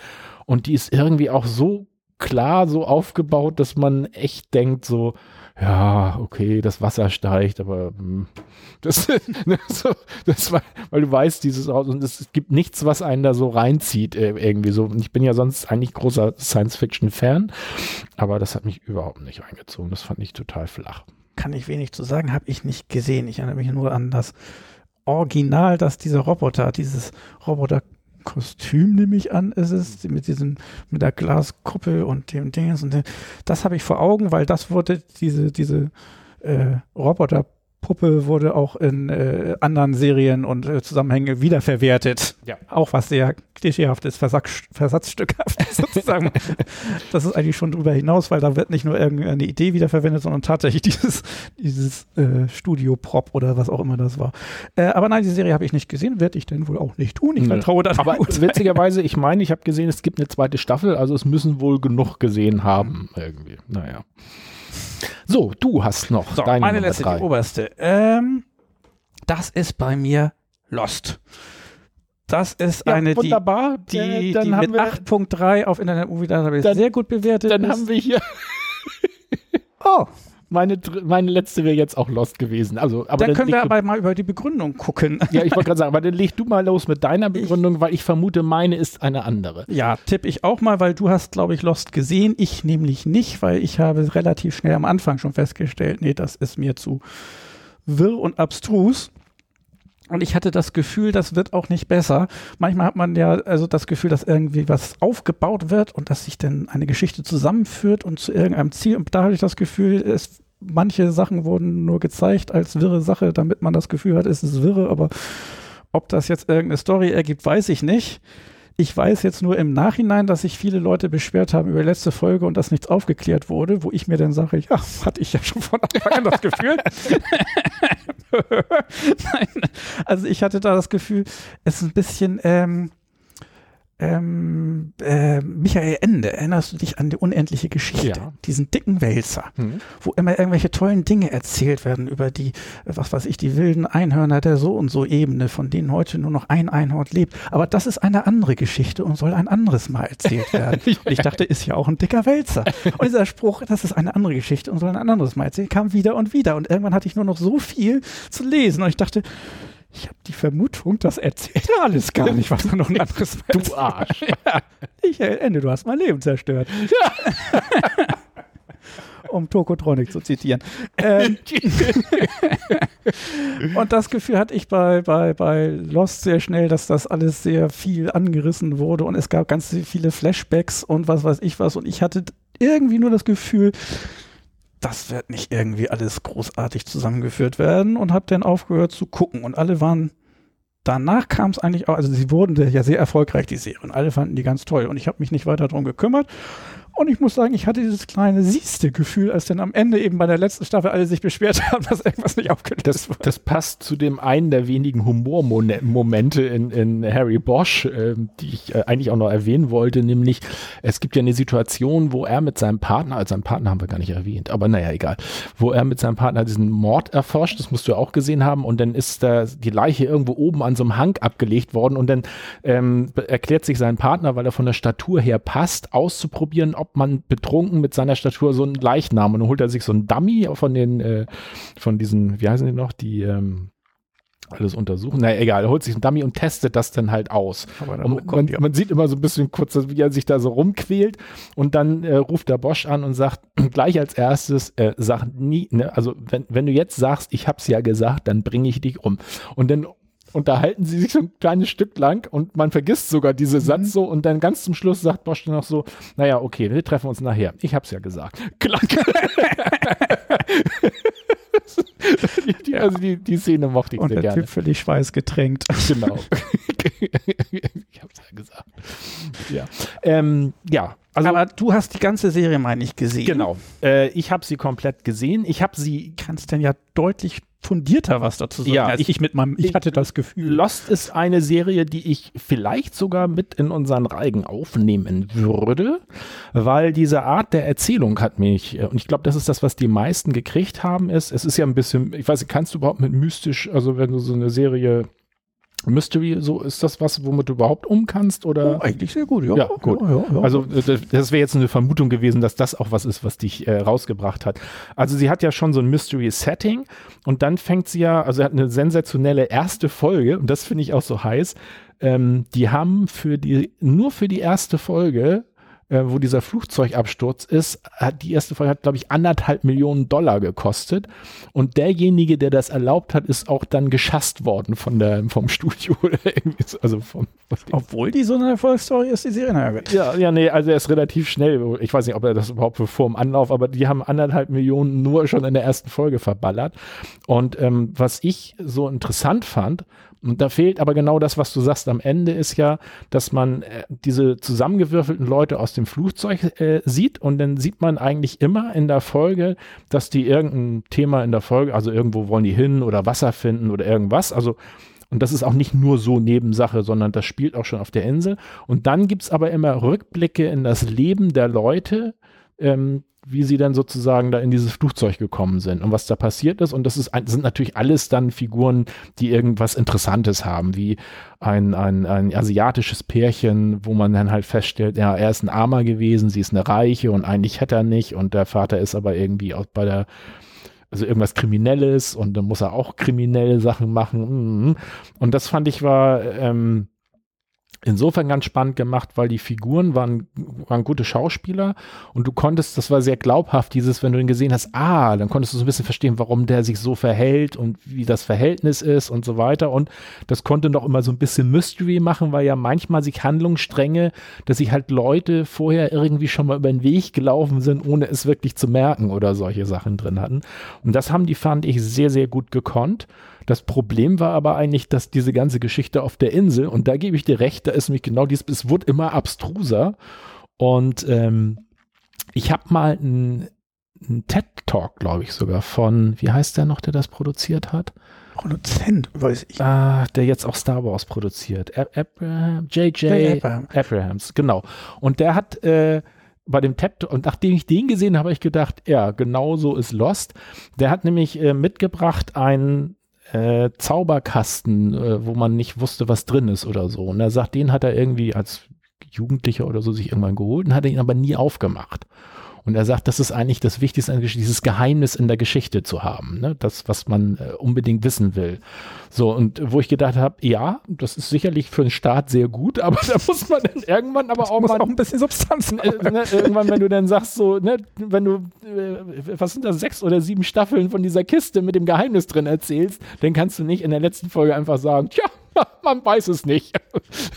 und die ist irgendwie auch so klar so aufgebaut, dass man echt denkt, so, ja, okay, das Wasser steigt, aber mh, hm, das, ne, so, das war, weil du weißt, dieses Haus und es gibt nichts, was einen da so reinzieht, äh, irgendwie so. Und ich bin ja sonst eigentlich großer Science-Fiction-Fan, aber das hat mich überhaupt nicht reingezogen. Das fand ich total flach. Kann ich wenig zu sagen, habe ich nicht gesehen. Ich erinnere mich nur an das Original, dass dieser Roboter, dieses Roboter Kostüm, nehme ich an, ist es, mit diesem, mit der Glaskuppel und dem Dingens und dem, das habe ich vor Augen, weil das wurde, diese, diese äh, Roboter Puppe wurde auch in äh, anderen Serien und äh, Zusammenhänge wiederverwertet. Ja. Auch was sehr klischeehaftes, Versatz, versatzstückhaftes sozusagen. das ist eigentlich schon drüber hinaus, weil da wird nicht nur irgendeine Idee wiederverwendet, sondern tatsächlich dieses, dieses äh, Studio-Prop oder was auch immer das war. Äh, aber nein, die Serie habe ich nicht gesehen, werde ich denn wohl auch nicht tun. Ich vertraue da. Aber witzigerweise, ich meine, ich habe gesehen, es gibt eine zweite Staffel, also es müssen wohl genug gesehen haben irgendwie. Naja. So, du hast noch so, deine meine letzte, drei. die oberste. Ähm, das ist bei mir Lost. Das ist ja, eine, wunderbar. die, die, äh, die mit 8.3 auf Internet Movie Database sehr gut bewertet Dann ist. haben wir hier Oh, meine, meine letzte wäre jetzt auch Lost gewesen. Also, aber dann, dann können wir aber mal über die Begründung gucken. Ja, ich wollte gerade sagen, aber dann leg du mal los mit deiner Begründung, ich, weil ich vermute, meine ist eine andere. Ja, tippe ich auch mal, weil du hast, glaube ich, Lost gesehen. Ich nämlich nicht, weil ich habe relativ schnell am Anfang schon festgestellt, nee, das ist mir zu wirr und abstrus. Und ich hatte das Gefühl, das wird auch nicht besser. Manchmal hat man ja also das Gefühl, dass irgendwie was aufgebaut wird und dass sich dann eine Geschichte zusammenführt und zu irgendeinem Ziel. Und da hatte ich das Gefühl, es, manche Sachen wurden nur gezeigt als wirre Sache, damit man das Gefühl hat, es ist wirre. Aber ob das jetzt irgendeine Story ergibt, weiß ich nicht. Ich weiß jetzt nur im Nachhinein, dass sich viele Leute beschwert haben über die letzte Folge und dass nichts aufgeklärt wurde, wo ich mir dann sage, ja, hatte ich ja schon von Anfang an das Gefühl. Nein, also ich hatte da das Gefühl, es ist ein bisschen, ähm, ähm, äh, Michael Ende, erinnerst du dich an die unendliche Geschichte? Ja. Diesen dicken Wälzer, mhm. wo immer irgendwelche tollen Dinge erzählt werden über die, was weiß ich, die wilden Einhörner der so und so Ebene, von denen heute nur noch ein Einhorn lebt. Aber das ist eine andere Geschichte und soll ein anderes Mal erzählt werden. und ich dachte, ist ja auch ein dicker Wälzer. Und dieser Spruch, das ist eine andere Geschichte und soll ein anderes Mal erzählt, kam wieder und wieder. Und irgendwann hatte ich nur noch so viel zu lesen und ich dachte, ich habe die Vermutung, das erzählt er alles gar nicht, was er noch ein anderes Du Arsch. ja, ich, Ende, du hast mein Leben zerstört. Ja. um Tokotronic zu zitieren. Ähm, und das Gefühl hatte ich bei, bei, bei Lost sehr schnell, dass das alles sehr viel angerissen wurde und es gab ganz viele Flashbacks und was weiß ich was. Und ich hatte irgendwie nur das Gefühl, das wird nicht irgendwie alles großartig zusammengeführt werden und habe dann aufgehört zu gucken. Und alle waren danach kam es eigentlich auch, also sie wurden ja sehr erfolgreich, die Serie, und alle fanden die ganz toll. Und ich habe mich nicht weiter darum gekümmert und ich muss sagen, ich hatte dieses kleine siehste Gefühl, als dann am Ende eben bei der letzten Staffel alle sich beschwert haben, dass irgendwas nicht aufgelöst wird. Das passt zu dem einen der wenigen Humormomente in, in Harry Bosch, äh, die ich äh, eigentlich auch noch erwähnen wollte, nämlich es gibt ja eine Situation, wo er mit seinem Partner, also seinen Partner haben wir gar nicht erwähnt, aber naja, egal, wo er mit seinem Partner diesen Mord erforscht, das musst du ja auch gesehen haben, und dann ist da die Leiche irgendwo oben an so einem Hang abgelegt worden und dann ähm, erklärt sich sein Partner, weil er von der Statur her passt, auszuprobieren, ob ob man betrunken mit seiner Statur so einen Leichnam und dann holt er sich so einen Dummy von den, äh, von diesen, wie heißen die noch, die, ähm, alles untersuchen. Na egal, er holt sich einen Dummy und testet das dann halt aus. Und man, man, sieht immer so ein bisschen kurz, wie er sich da so rumquält und dann äh, ruft der Bosch an und sagt gleich als erstes, äh, sag nie, ne, also wenn, wenn du jetzt sagst, ich hab's ja gesagt, dann bringe ich dich um. Und dann unterhalten sie sich so ein kleines Stück lang und man vergisst sogar diese mhm. Satz so und dann ganz zum Schluss sagt Bosch dann noch so, naja, okay, wir treffen uns nachher. Ich hab's ja gesagt. Klack. die, die, also die, die Szene mochte ich und sehr der gerne. Typ völlig schweißgetränkt. Genau. ich hab's ja gesagt. Ja. Ähm, ja. Also, Aber du hast die ganze Serie, meine ich, gesehen. Genau. Äh, ich habe sie komplett gesehen. Ich habe sie. Kannst denn ja deutlich fundierter was dazu sagen, ja, als ich, ich mit meinem, ich hatte das Gefühl. Lost ist eine Serie, die ich vielleicht sogar mit in unseren Reigen aufnehmen würde, weil diese Art der Erzählung hat mich, und ich glaube, das ist das, was die meisten gekriegt haben, ist, es ist ja ein bisschen, ich weiß nicht, kannst du überhaupt mit mystisch, also wenn du so eine Serie Mystery, so ist das was, womit du überhaupt um kannst oder? Oh, eigentlich sehr gut, ja. Ja, gut. Ja, ja. Also das, das wäre jetzt eine Vermutung gewesen, dass das auch was ist, was dich äh, rausgebracht hat. Also sie hat ja schon so ein Mystery-Setting und dann fängt sie ja, also sie hat eine sensationelle erste Folge und das finde ich auch so heiß. Ähm, die haben für die, nur für die erste Folge äh, wo dieser Flugzeugabsturz ist, hat die erste Folge hat, glaube ich, anderthalb Millionen Dollar gekostet. Und derjenige, der das erlaubt hat, ist auch dann geschasst worden von der, vom Studio oder irgendwie so, also vom, Obwohl die so eine Erfolgsstory ist, die Serie. Na gut. Ja, ja, nee, also er ist relativ schnell. Ich weiß nicht, ob er das überhaupt vor dem Anlauf, aber die haben anderthalb Millionen nur schon in der ersten Folge verballert. Und ähm, was ich so interessant fand, und da fehlt aber genau das, was du sagst. Am Ende, ist ja, dass man äh, diese zusammengewürfelten Leute aus dem Flugzeug äh, sieht. Und dann sieht man eigentlich immer in der Folge, dass die irgendein Thema in der Folge, also irgendwo wollen die hin oder Wasser finden oder irgendwas, also und das ist auch nicht nur so Nebensache, sondern das spielt auch schon auf der Insel. Und dann gibt's aber immer Rückblicke in das Leben der Leute, ähm, wie sie dann sozusagen da in dieses Flugzeug gekommen sind und was da passiert ist. Und das ist, sind natürlich alles dann Figuren, die irgendwas Interessantes haben, wie ein, ein, ein asiatisches Pärchen, wo man dann halt feststellt, ja, er ist ein Armer gewesen, sie ist eine Reiche und eigentlich hätte er nicht und der Vater ist aber irgendwie auch bei der also irgendwas Kriminelles und dann muss er auch kriminelle Sachen machen. Und das fand ich war ähm, insofern ganz spannend gemacht, weil die Figuren waren, waren gute Schauspieler und du konntest, das war sehr glaubhaft, dieses, wenn du ihn gesehen hast, ah, dann konntest du so ein bisschen verstehen, warum der sich so verhält und wie das Verhältnis ist und so weiter. Und das konnte noch immer so ein bisschen Mystery machen, weil ja manchmal sich Handlungsstränge, dass sich halt Leute vorher irgendwie schon mal über den Weg gelaufen sind, ohne es wirklich zu merken oder solche Sachen drin hatten. Und das haben die, fand ich, sehr, sehr gut gekonnt das Problem war aber eigentlich, dass diese ganze Geschichte auf der Insel, und da gebe ich dir recht, da ist nämlich genau dies, es wurde immer abstruser. Und ähm, ich habe mal einen TED-Talk, glaube ich, sogar von, wie heißt der noch, der das produziert hat? Produzent, weiß ich. Ah, der jetzt auch Star Wars produziert. Abraham, J.J. Abraham. Abrahams, genau. Und der hat äh, bei dem TED, und nachdem ich den gesehen habe, habe ich gedacht, ja, genau so ist Lost. Der hat nämlich äh, mitgebracht einen äh, Zauberkasten, äh, wo man nicht wusste, was drin ist oder so. Und er sagt, den hat er irgendwie als Jugendlicher oder so sich irgendwann geholt und hat ihn aber nie aufgemacht. Und er sagt, das ist eigentlich das Wichtigste an der Geschichte, dieses Geheimnis in der Geschichte zu haben, ne? das, was man äh, unbedingt wissen will. So, und wo ich gedacht habe, ja, das ist sicherlich für einen Staat sehr gut, aber da muss man dann irgendwann aber das auch mal auch ein bisschen Substanz äh, ne, Irgendwann, wenn du dann sagst, so, ne, wenn du, äh, was sind das, sechs oder sieben Staffeln von dieser Kiste mit dem Geheimnis drin erzählst, dann kannst du nicht in der letzten Folge einfach sagen, tja, man weiß es nicht.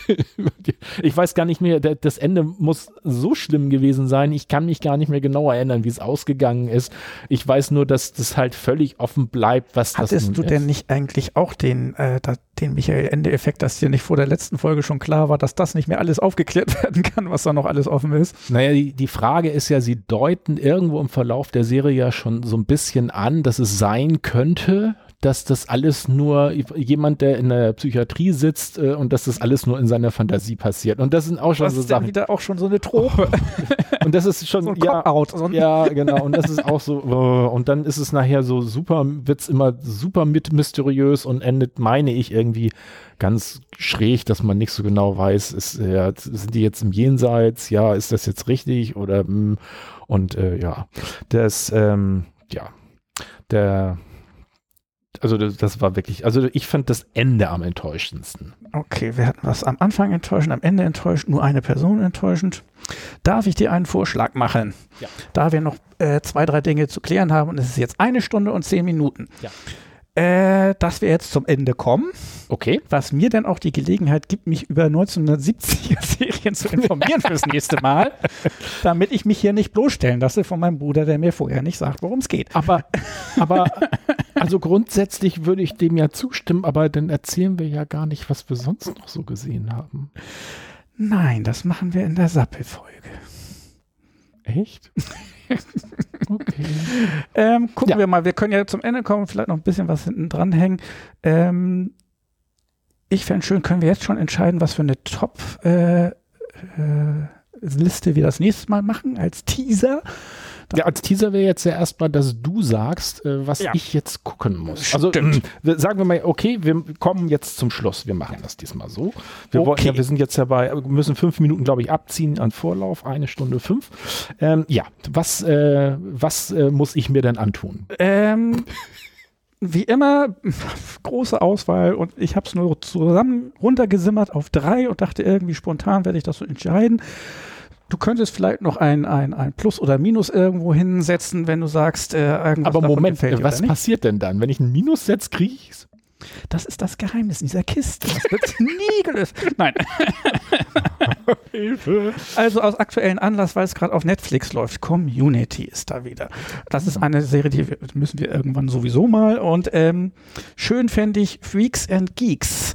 ich weiß gar nicht mehr, das Ende muss so schlimm gewesen sein. Ich kann mich gar nicht mehr genau erinnern, wie es ausgegangen ist. Ich weiß nur, dass das halt völlig offen bleibt, was Hattest das Hattest du denn nicht eigentlich auch den, äh, den Michael-Ende-Effekt, dass dir nicht vor der letzten Folge schon klar war, dass das nicht mehr alles aufgeklärt werden kann, was da noch alles offen ist? Naja, die, die Frage ist ja, sie deuten irgendwo im Verlauf der Serie ja schon so ein bisschen an, dass es sein könnte, dass das alles nur jemand, der in der Psychiatrie sitzt äh, und dass das alles nur in seiner Fantasie passiert. Und das sind auch schon das so ist Sachen. wieder auch schon so eine Trope. und das ist schon so ein ja, out, so ja, genau. Und das ist auch so. Oh, und dann ist es nachher so super, wird's immer super mit mysteriös und endet, meine ich, irgendwie ganz schräg, dass man nicht so genau weiß, ist, ja, sind die jetzt im Jenseits? Ja, ist das jetzt richtig? Oder mm, und äh, ja, das, ähm, ja, der also das, das, war wirklich, also ich fand das Ende am enttäuschendsten. Okay, wir hatten was am Anfang enttäuschend, am Ende enttäuschend, nur eine Person enttäuschend. Darf ich dir einen Vorschlag machen? Ja. Da wir noch äh, zwei, drei Dinge zu klären haben und es ist jetzt eine Stunde und zehn Minuten. Ja äh, dass wir jetzt zum Ende kommen. Okay. Was mir dann auch die Gelegenheit gibt, mich über 1970er Serien zu informieren fürs nächste Mal, damit ich mich hier nicht bloßstellen lasse von meinem Bruder, der mir vorher nicht sagt, worum es geht. Aber, aber, also grundsätzlich würde ich dem ja zustimmen, aber dann erzählen wir ja gar nicht, was wir sonst noch so gesehen haben. Nein, das machen wir in der Sappelfolge. Echt? Okay. ähm, gucken ja. wir mal, wir können ja zum Ende kommen, vielleicht noch ein bisschen was hinten dran hängen. Ähm, ich fände schön, können wir jetzt schon entscheiden, was für eine Top- äh, äh, wir das nächste Mal machen als Teaser. Ja, als Teaser wäre jetzt ja erstmal, dass du sagst, äh, was ja. ich jetzt gucken muss. Also mh, sagen wir mal, okay, wir kommen jetzt zum Schluss. Wir machen das diesmal so. Wir, okay. wollten ja, wir sind jetzt ja bei, müssen fünf Minuten, glaube ich, abziehen an Vorlauf, eine Stunde fünf. Ähm, ja, was, äh, was äh, muss ich mir denn antun? Ähm, wie immer, große Auswahl und ich habe es nur zusammen runtergesimmert auf drei und dachte irgendwie spontan werde ich das so entscheiden. Du könntest vielleicht noch ein, ein, ein Plus oder Minus irgendwo hinsetzen, wenn du sagst, äh, irgendwas Aber Moment, was passiert denn dann? Wenn ich ein Minus setze, kriege ich es? Das ist das Geheimnis in dieser Kiste. Das wird nie gelöst. Nein. Hilfe. Also aus aktuellen Anlass, weil es gerade auf Netflix läuft. Community ist da wieder. Das ist eine Serie, die müssen wir irgendwann sowieso mal. Und ähm, schön fände ich Freaks and Geeks.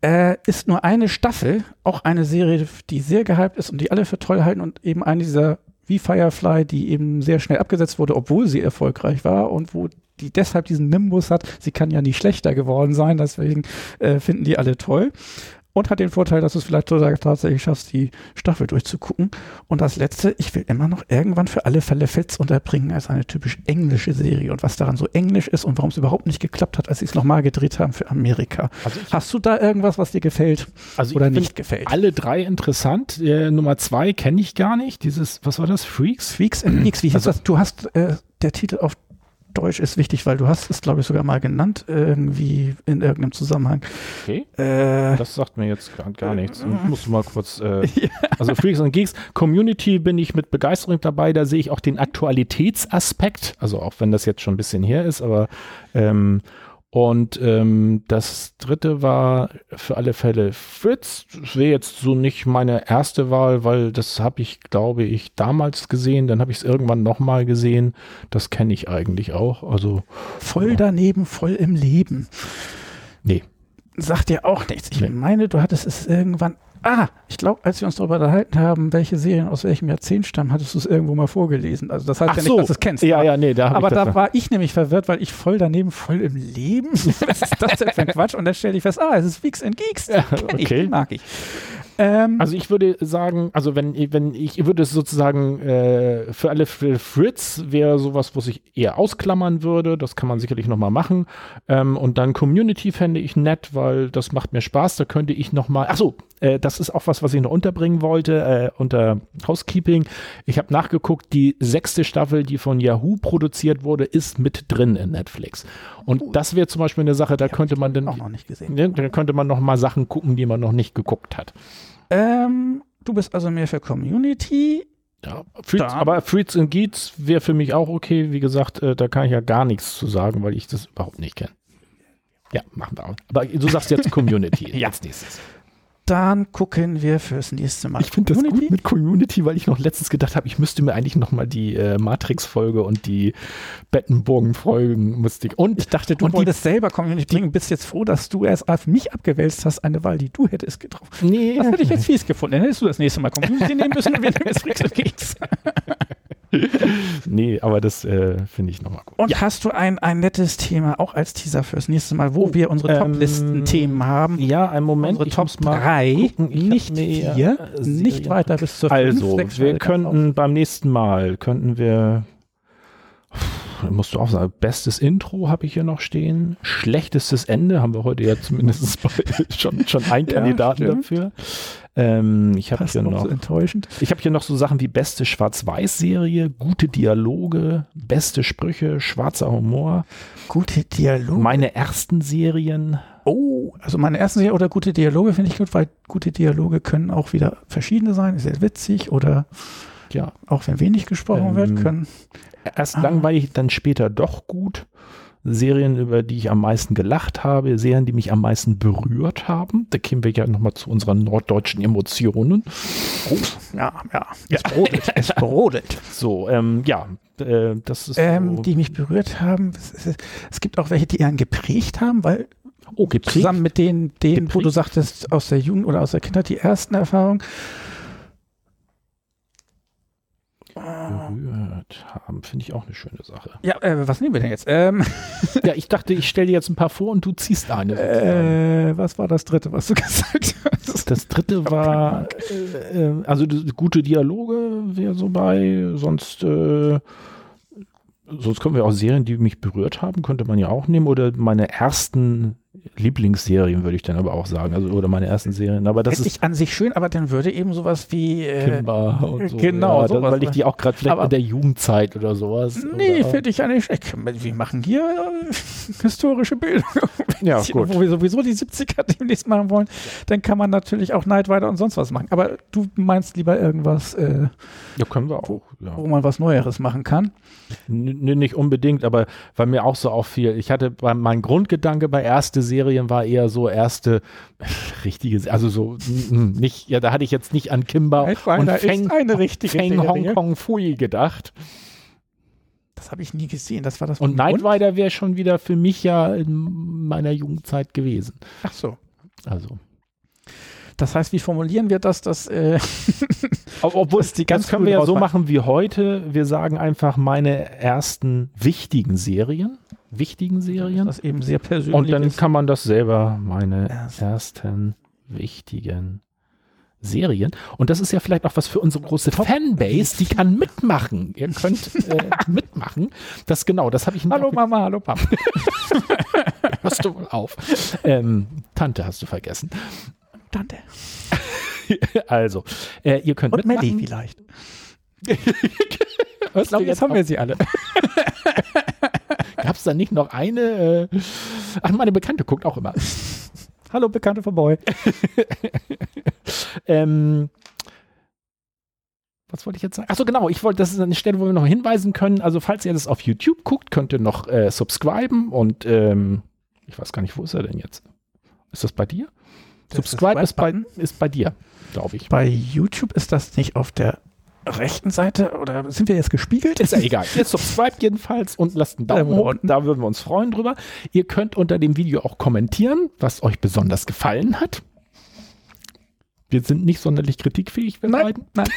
Äh, ist nur eine Staffel, auch eine Serie, die sehr gehypt ist und die alle für toll halten und eben eine dieser wie Firefly, die eben sehr schnell abgesetzt wurde, obwohl sie erfolgreich war und wo die deshalb diesen Nimbus hat, sie kann ja nicht schlechter geworden sein, deswegen äh, finden die alle toll. Und hat den Vorteil, dass du es vielleicht tatsächlich schaffst, die Staffel durchzugucken. Und das letzte, ich will immer noch irgendwann für alle Fälle Fels unterbringen als eine typisch englische Serie. Und was daran so englisch ist und warum es überhaupt nicht geklappt hat, als sie es nochmal gedreht haben für Amerika. Also Hast du da irgendwas, was dir gefällt also oder nicht gefällt? Alle drei interessant. Äh, Nummer zwei kenne ich gar nicht. Dieses, was war das? Freaks? Freaks and Geeks. Wie hieß also, das? Du hast äh, der Titel auf Deutsch ist wichtig, weil du hast es, glaube ich, sogar mal genannt, irgendwie in irgendeinem Zusammenhang. Okay. Äh, das sagt mir jetzt gar, gar nichts. Ich muss mal kurz. Äh, ja. Also Freaks and Geeks Community bin ich mit Begeisterung dabei. Da sehe ich auch den Aktualitätsaspekt. Also auch wenn das jetzt schon ein bisschen her ist, aber ähm, und ähm, das dritte war für alle Fälle Fritz. Das wäre jetzt so nicht meine erste Wahl, weil das habe ich, glaube ich, damals gesehen. Dann habe ich es irgendwann nochmal gesehen. Das kenne ich eigentlich auch. Also voll ja. daneben, voll im Leben. Nee. Sagt dir auch nichts. Ich nee. meine, du hattest es irgendwann Ah, ich glaube, als wir uns darüber unterhalten haben, welche Serien aus welchem Jahrzehnt stammen, hattest du es irgendwo mal vorgelesen. Also das heißt Ach ja nicht, so. dass du es kennst. Ja, ja, nee, da Aber da war ich nämlich verwirrt, weil ich voll daneben, voll im Leben. Was ist das denn für ein Quatsch? Und dann stelle ich fest, ah, es ist Weeks and Geeks. Ja, okay. Ich, mag ich. Ähm, also ich würde sagen, also wenn, wenn ich würde es sozusagen äh, für alle für Fritz wäre sowas, was ich eher ausklammern würde. Das kann man sicherlich nochmal machen. Ähm, und dann Community fände ich nett, weil das macht mir Spaß. Da könnte ich nochmal, achso, äh, das ist auch was, was ich noch unterbringen wollte äh, unter Housekeeping. Ich habe nachgeguckt, die sechste Staffel, die von Yahoo produziert wurde, ist mit drin in Netflix. Und cool. das wäre zum Beispiel eine Sache, da könnte man dann, auch noch nicht gesehen. Ne, da könnte man noch mal Sachen gucken, die man noch nicht geguckt hat. Ähm, du bist also mehr für Community. Ja, Freaks, aber Freaks and Geeks wäre für mich auch okay. Wie gesagt, äh, da kann ich ja gar nichts zu sagen, weil ich das überhaupt nicht kenne. Ja, machen wir auch. Aber du sagst jetzt Community ja. als nächstes dann gucken wir fürs nächste Mal. Ich finde das gut mit Community, weil ich noch letztens gedacht habe, ich müsste mir eigentlich noch mal die äh, Matrix-Folge und die Bettenbogen-Folgen müsste ich. Und ich dachte, du wolltest die, selber Community bringen. Bist jetzt froh, dass du erst auf mich abgewälzt hast, eine Wahl, die du hättest getroffen. Nee. Das hätte ich jetzt fies gefunden. Dann hättest du das nächste Mal Community nehmen müssen und wir nehmen jetzt Freaks Geeks. nee, aber das äh, finde ich nochmal gut. Und ja. hast du ein, ein nettes Thema auch als Teaser fürs nächste Mal, wo oh, wir unsere ähm, Top-Listen-Themen haben? Ja, ein Moment. Unsere Top 3, nicht vier, äh, nicht weiter bis zur Also, 5, wir könnten beim nächsten Mal, könnten wir musst du auch sagen, bestes Intro habe ich hier noch stehen, schlechtestes Ende haben wir heute ja zumindest schon, schon einen Kandidaten ja, dafür. Ähm, ich habe hier noch so enttäuschend. Ich habe hier noch so Sachen wie beste Schwarz-Weiß-Serie, gute Dialoge, beste Sprüche, schwarzer Humor, gute Dialoge. Meine ersten Serien. Oh, also meine ersten Serien oder gute Dialoge finde ich gut, weil gute Dialoge können auch wieder verschiedene sein, ist sehr witzig oder ja, auch wenn wenig gesprochen ähm, wird, können erst ah. langweilig, dann später doch gut. Serien, über die ich am meisten gelacht habe, Serien, die mich am meisten berührt haben. Da kämen wir ja nochmal zu unseren norddeutschen Emotionen. Oh, ja, ja. Es brodelt. es brodelt. So, ähm, ja, äh, das ist. Ähm, so. Die mich berührt haben. Es, gibt auch welche, die einen geprägt haben, weil oh, geprägt? zusammen mit denen, denen wo du sagtest, aus der Jugend oder aus der Kindheit die ersten Erfahrungen. Berührt haben, finde ich auch eine schöne Sache. Ja, äh, was nehmen wir denn jetzt? Ähm ja, ich dachte, ich stelle dir jetzt ein paar vor und du ziehst eine. Äh, was war das dritte, was du gesagt hast? Das dritte war, äh, äh, also gute Dialoge wäre so bei, sonst äh, Sonst können wir auch Serien, die mich berührt haben, könnte man ja auch nehmen. Oder meine ersten Lieblingsserien, würde ich dann aber auch sagen. Also, oder meine ersten Serien. Aber das ist ich an sich schön, aber dann würde eben sowas wie. Äh, Kimber und so. genau, ja, sowas. weil ich die auch gerade vielleicht in der Jugendzeit oder sowas. Nee, finde ich ja nicht. schlecht. Wir machen hier äh, historische Bilder. Ja, gut. Wo wir sowieso die 70er demnächst machen wollen, dann kann man natürlich auch Night Rider und sonst was machen. Aber du meinst lieber irgendwas, äh, Ja, können wir auch. Ja. wo man was Neueres machen kann. N- nicht unbedingt, aber weil mir auch so auffiel, ich hatte bei, mein Grundgedanke bei erste Serien war eher so erste richtige, also so nicht, ja, da hatte ich jetzt nicht an Kimber Night und Feng, eine richtige Feng. Hong Kong Fui gedacht. Das habe ich nie gesehen. Das war das Und Night? Rider wäre schon wieder für mich ja in meiner Jugendzeit gewesen. Ach so. Also. Das heißt, wie formulieren wir das, dass äh, Ob- Obwohl, Dass die ganz das können wir ja so machen wie heute. Wir sagen einfach meine ersten wichtigen Serien. Wichtigen Serien. das eben sehr persönlich Und dann ist? kann man das selber, meine Erst- ersten wichtigen Serien. Und das ist ja vielleicht auch was für unsere große Fanbase, die kann mitmachen. Ihr könnt äh, mitmachen. Das genau, das habe ich Hallo Mama, hallo Papa. Hörst du wohl auf. Ähm, Tante hast du vergessen. Tante. Also, äh, ihr könnt Und Melly mitmachen. vielleicht. Hörst Ich glaube, du jetzt haben wir sie alle. Es da nicht noch eine? Äh, ach, meine Bekannte guckt auch immer. Hallo, Bekannte von Boy. Ähm, was wollte ich jetzt sagen? Achso, genau. Ich wollte, das ist eine Stelle, wo wir noch hinweisen können. Also, falls ihr das auf YouTube guckt, könnt ihr noch äh, subscriben und ähm, ich weiß gar nicht, wo ist er denn jetzt? Ist das bei dir? Der Subscribe ist bei, ist bei dir, glaube ich. Bei YouTube ist das nicht auf der rechten Seite oder sind wir jetzt gespiegelt? Ist ja egal. Ihr subscribe jedenfalls und lasst einen Daumen hoch. unten. Da würden wir uns freuen drüber. Ihr könnt unter dem Video auch kommentieren, was euch besonders gefallen hat. Wir sind nicht sonderlich kritikfähig, wir Nein, beiden. nein,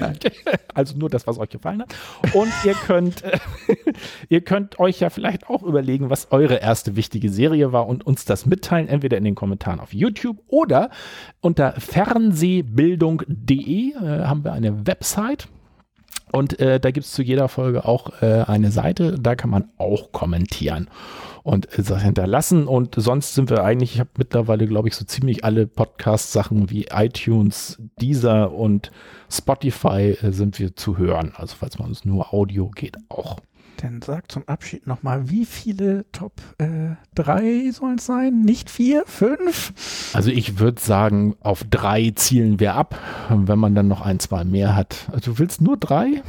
nein. Also nur das, was euch gefallen hat. Und ihr könnt, äh, ihr könnt euch ja vielleicht auch überlegen, was eure erste wichtige Serie war und uns das mitteilen, entweder in den Kommentaren auf YouTube oder unter fernsehbildung.de äh, haben wir eine Website. Und äh, da gibt es zu jeder Folge auch äh, eine Seite, da kann man auch kommentieren und äh, das hinterlassen. Und sonst sind wir eigentlich, ich habe mittlerweile, glaube ich, so ziemlich alle Podcast-Sachen wie iTunes, Deezer und Spotify äh, sind wir zu hören. Also falls man uns nur Audio geht, auch. Dann sag zum Abschied nochmal, wie viele Top äh, 3 sollen es sein? Nicht vier? Fünf? Also ich würde sagen, auf drei zielen wir ab, wenn man dann noch ein, zwei mehr hat. Also du willst nur drei?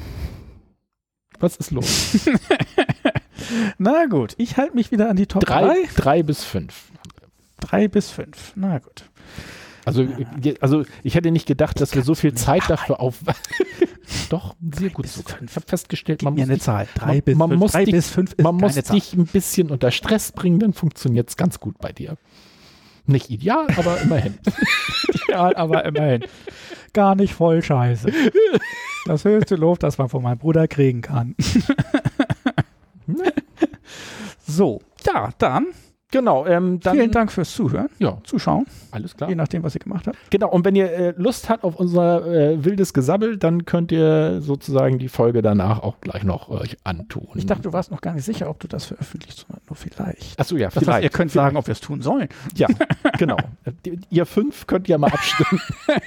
Was ist los? Na gut, ich halte mich wieder an die Top Drei, 3. drei bis fünf. Drei bis fünf. Na gut. Also, also ich hätte nicht gedacht, dass wir so viel Zeit dafür auf. Doch, sehr gut sogar. Ich habe festgestellt, man muss, eine dich, Zahl. Drei man- bis man fünf. muss Drei dich- bis fünf ist man muss Zahl. dich ein bisschen unter Stress bringen, dann funktioniert es ganz gut bei dir. Nicht ideal, aber immerhin. Ja, aber immerhin. Gar nicht voll scheiße. Das höchste Lob, das man von meinem Bruder kriegen kann. so, ja, dann, Genau, ähm, dann. vielen Dank fürs Zuhören, Ja, Zuschauen, alles klar. je nachdem, was ihr gemacht habt. Genau, und wenn ihr äh, Lust habt auf unser äh, wildes Gesabbel, dann könnt ihr sozusagen die Folge danach auch gleich noch euch antun. Ich dachte, du warst noch gar nicht sicher, ob du das veröffentlichst, sondern nur vielleicht. Achso, ja, Das heißt, vielleicht. ihr könnt sagen, ob wir es tun sollen. Ja, genau. Äh, Ihr fünf könnt ja mal abstimmen.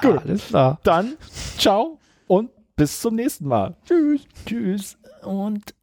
Gut. Alles klar. Dann ciao und bis zum nächsten Mal. Tschüss. Tschüss und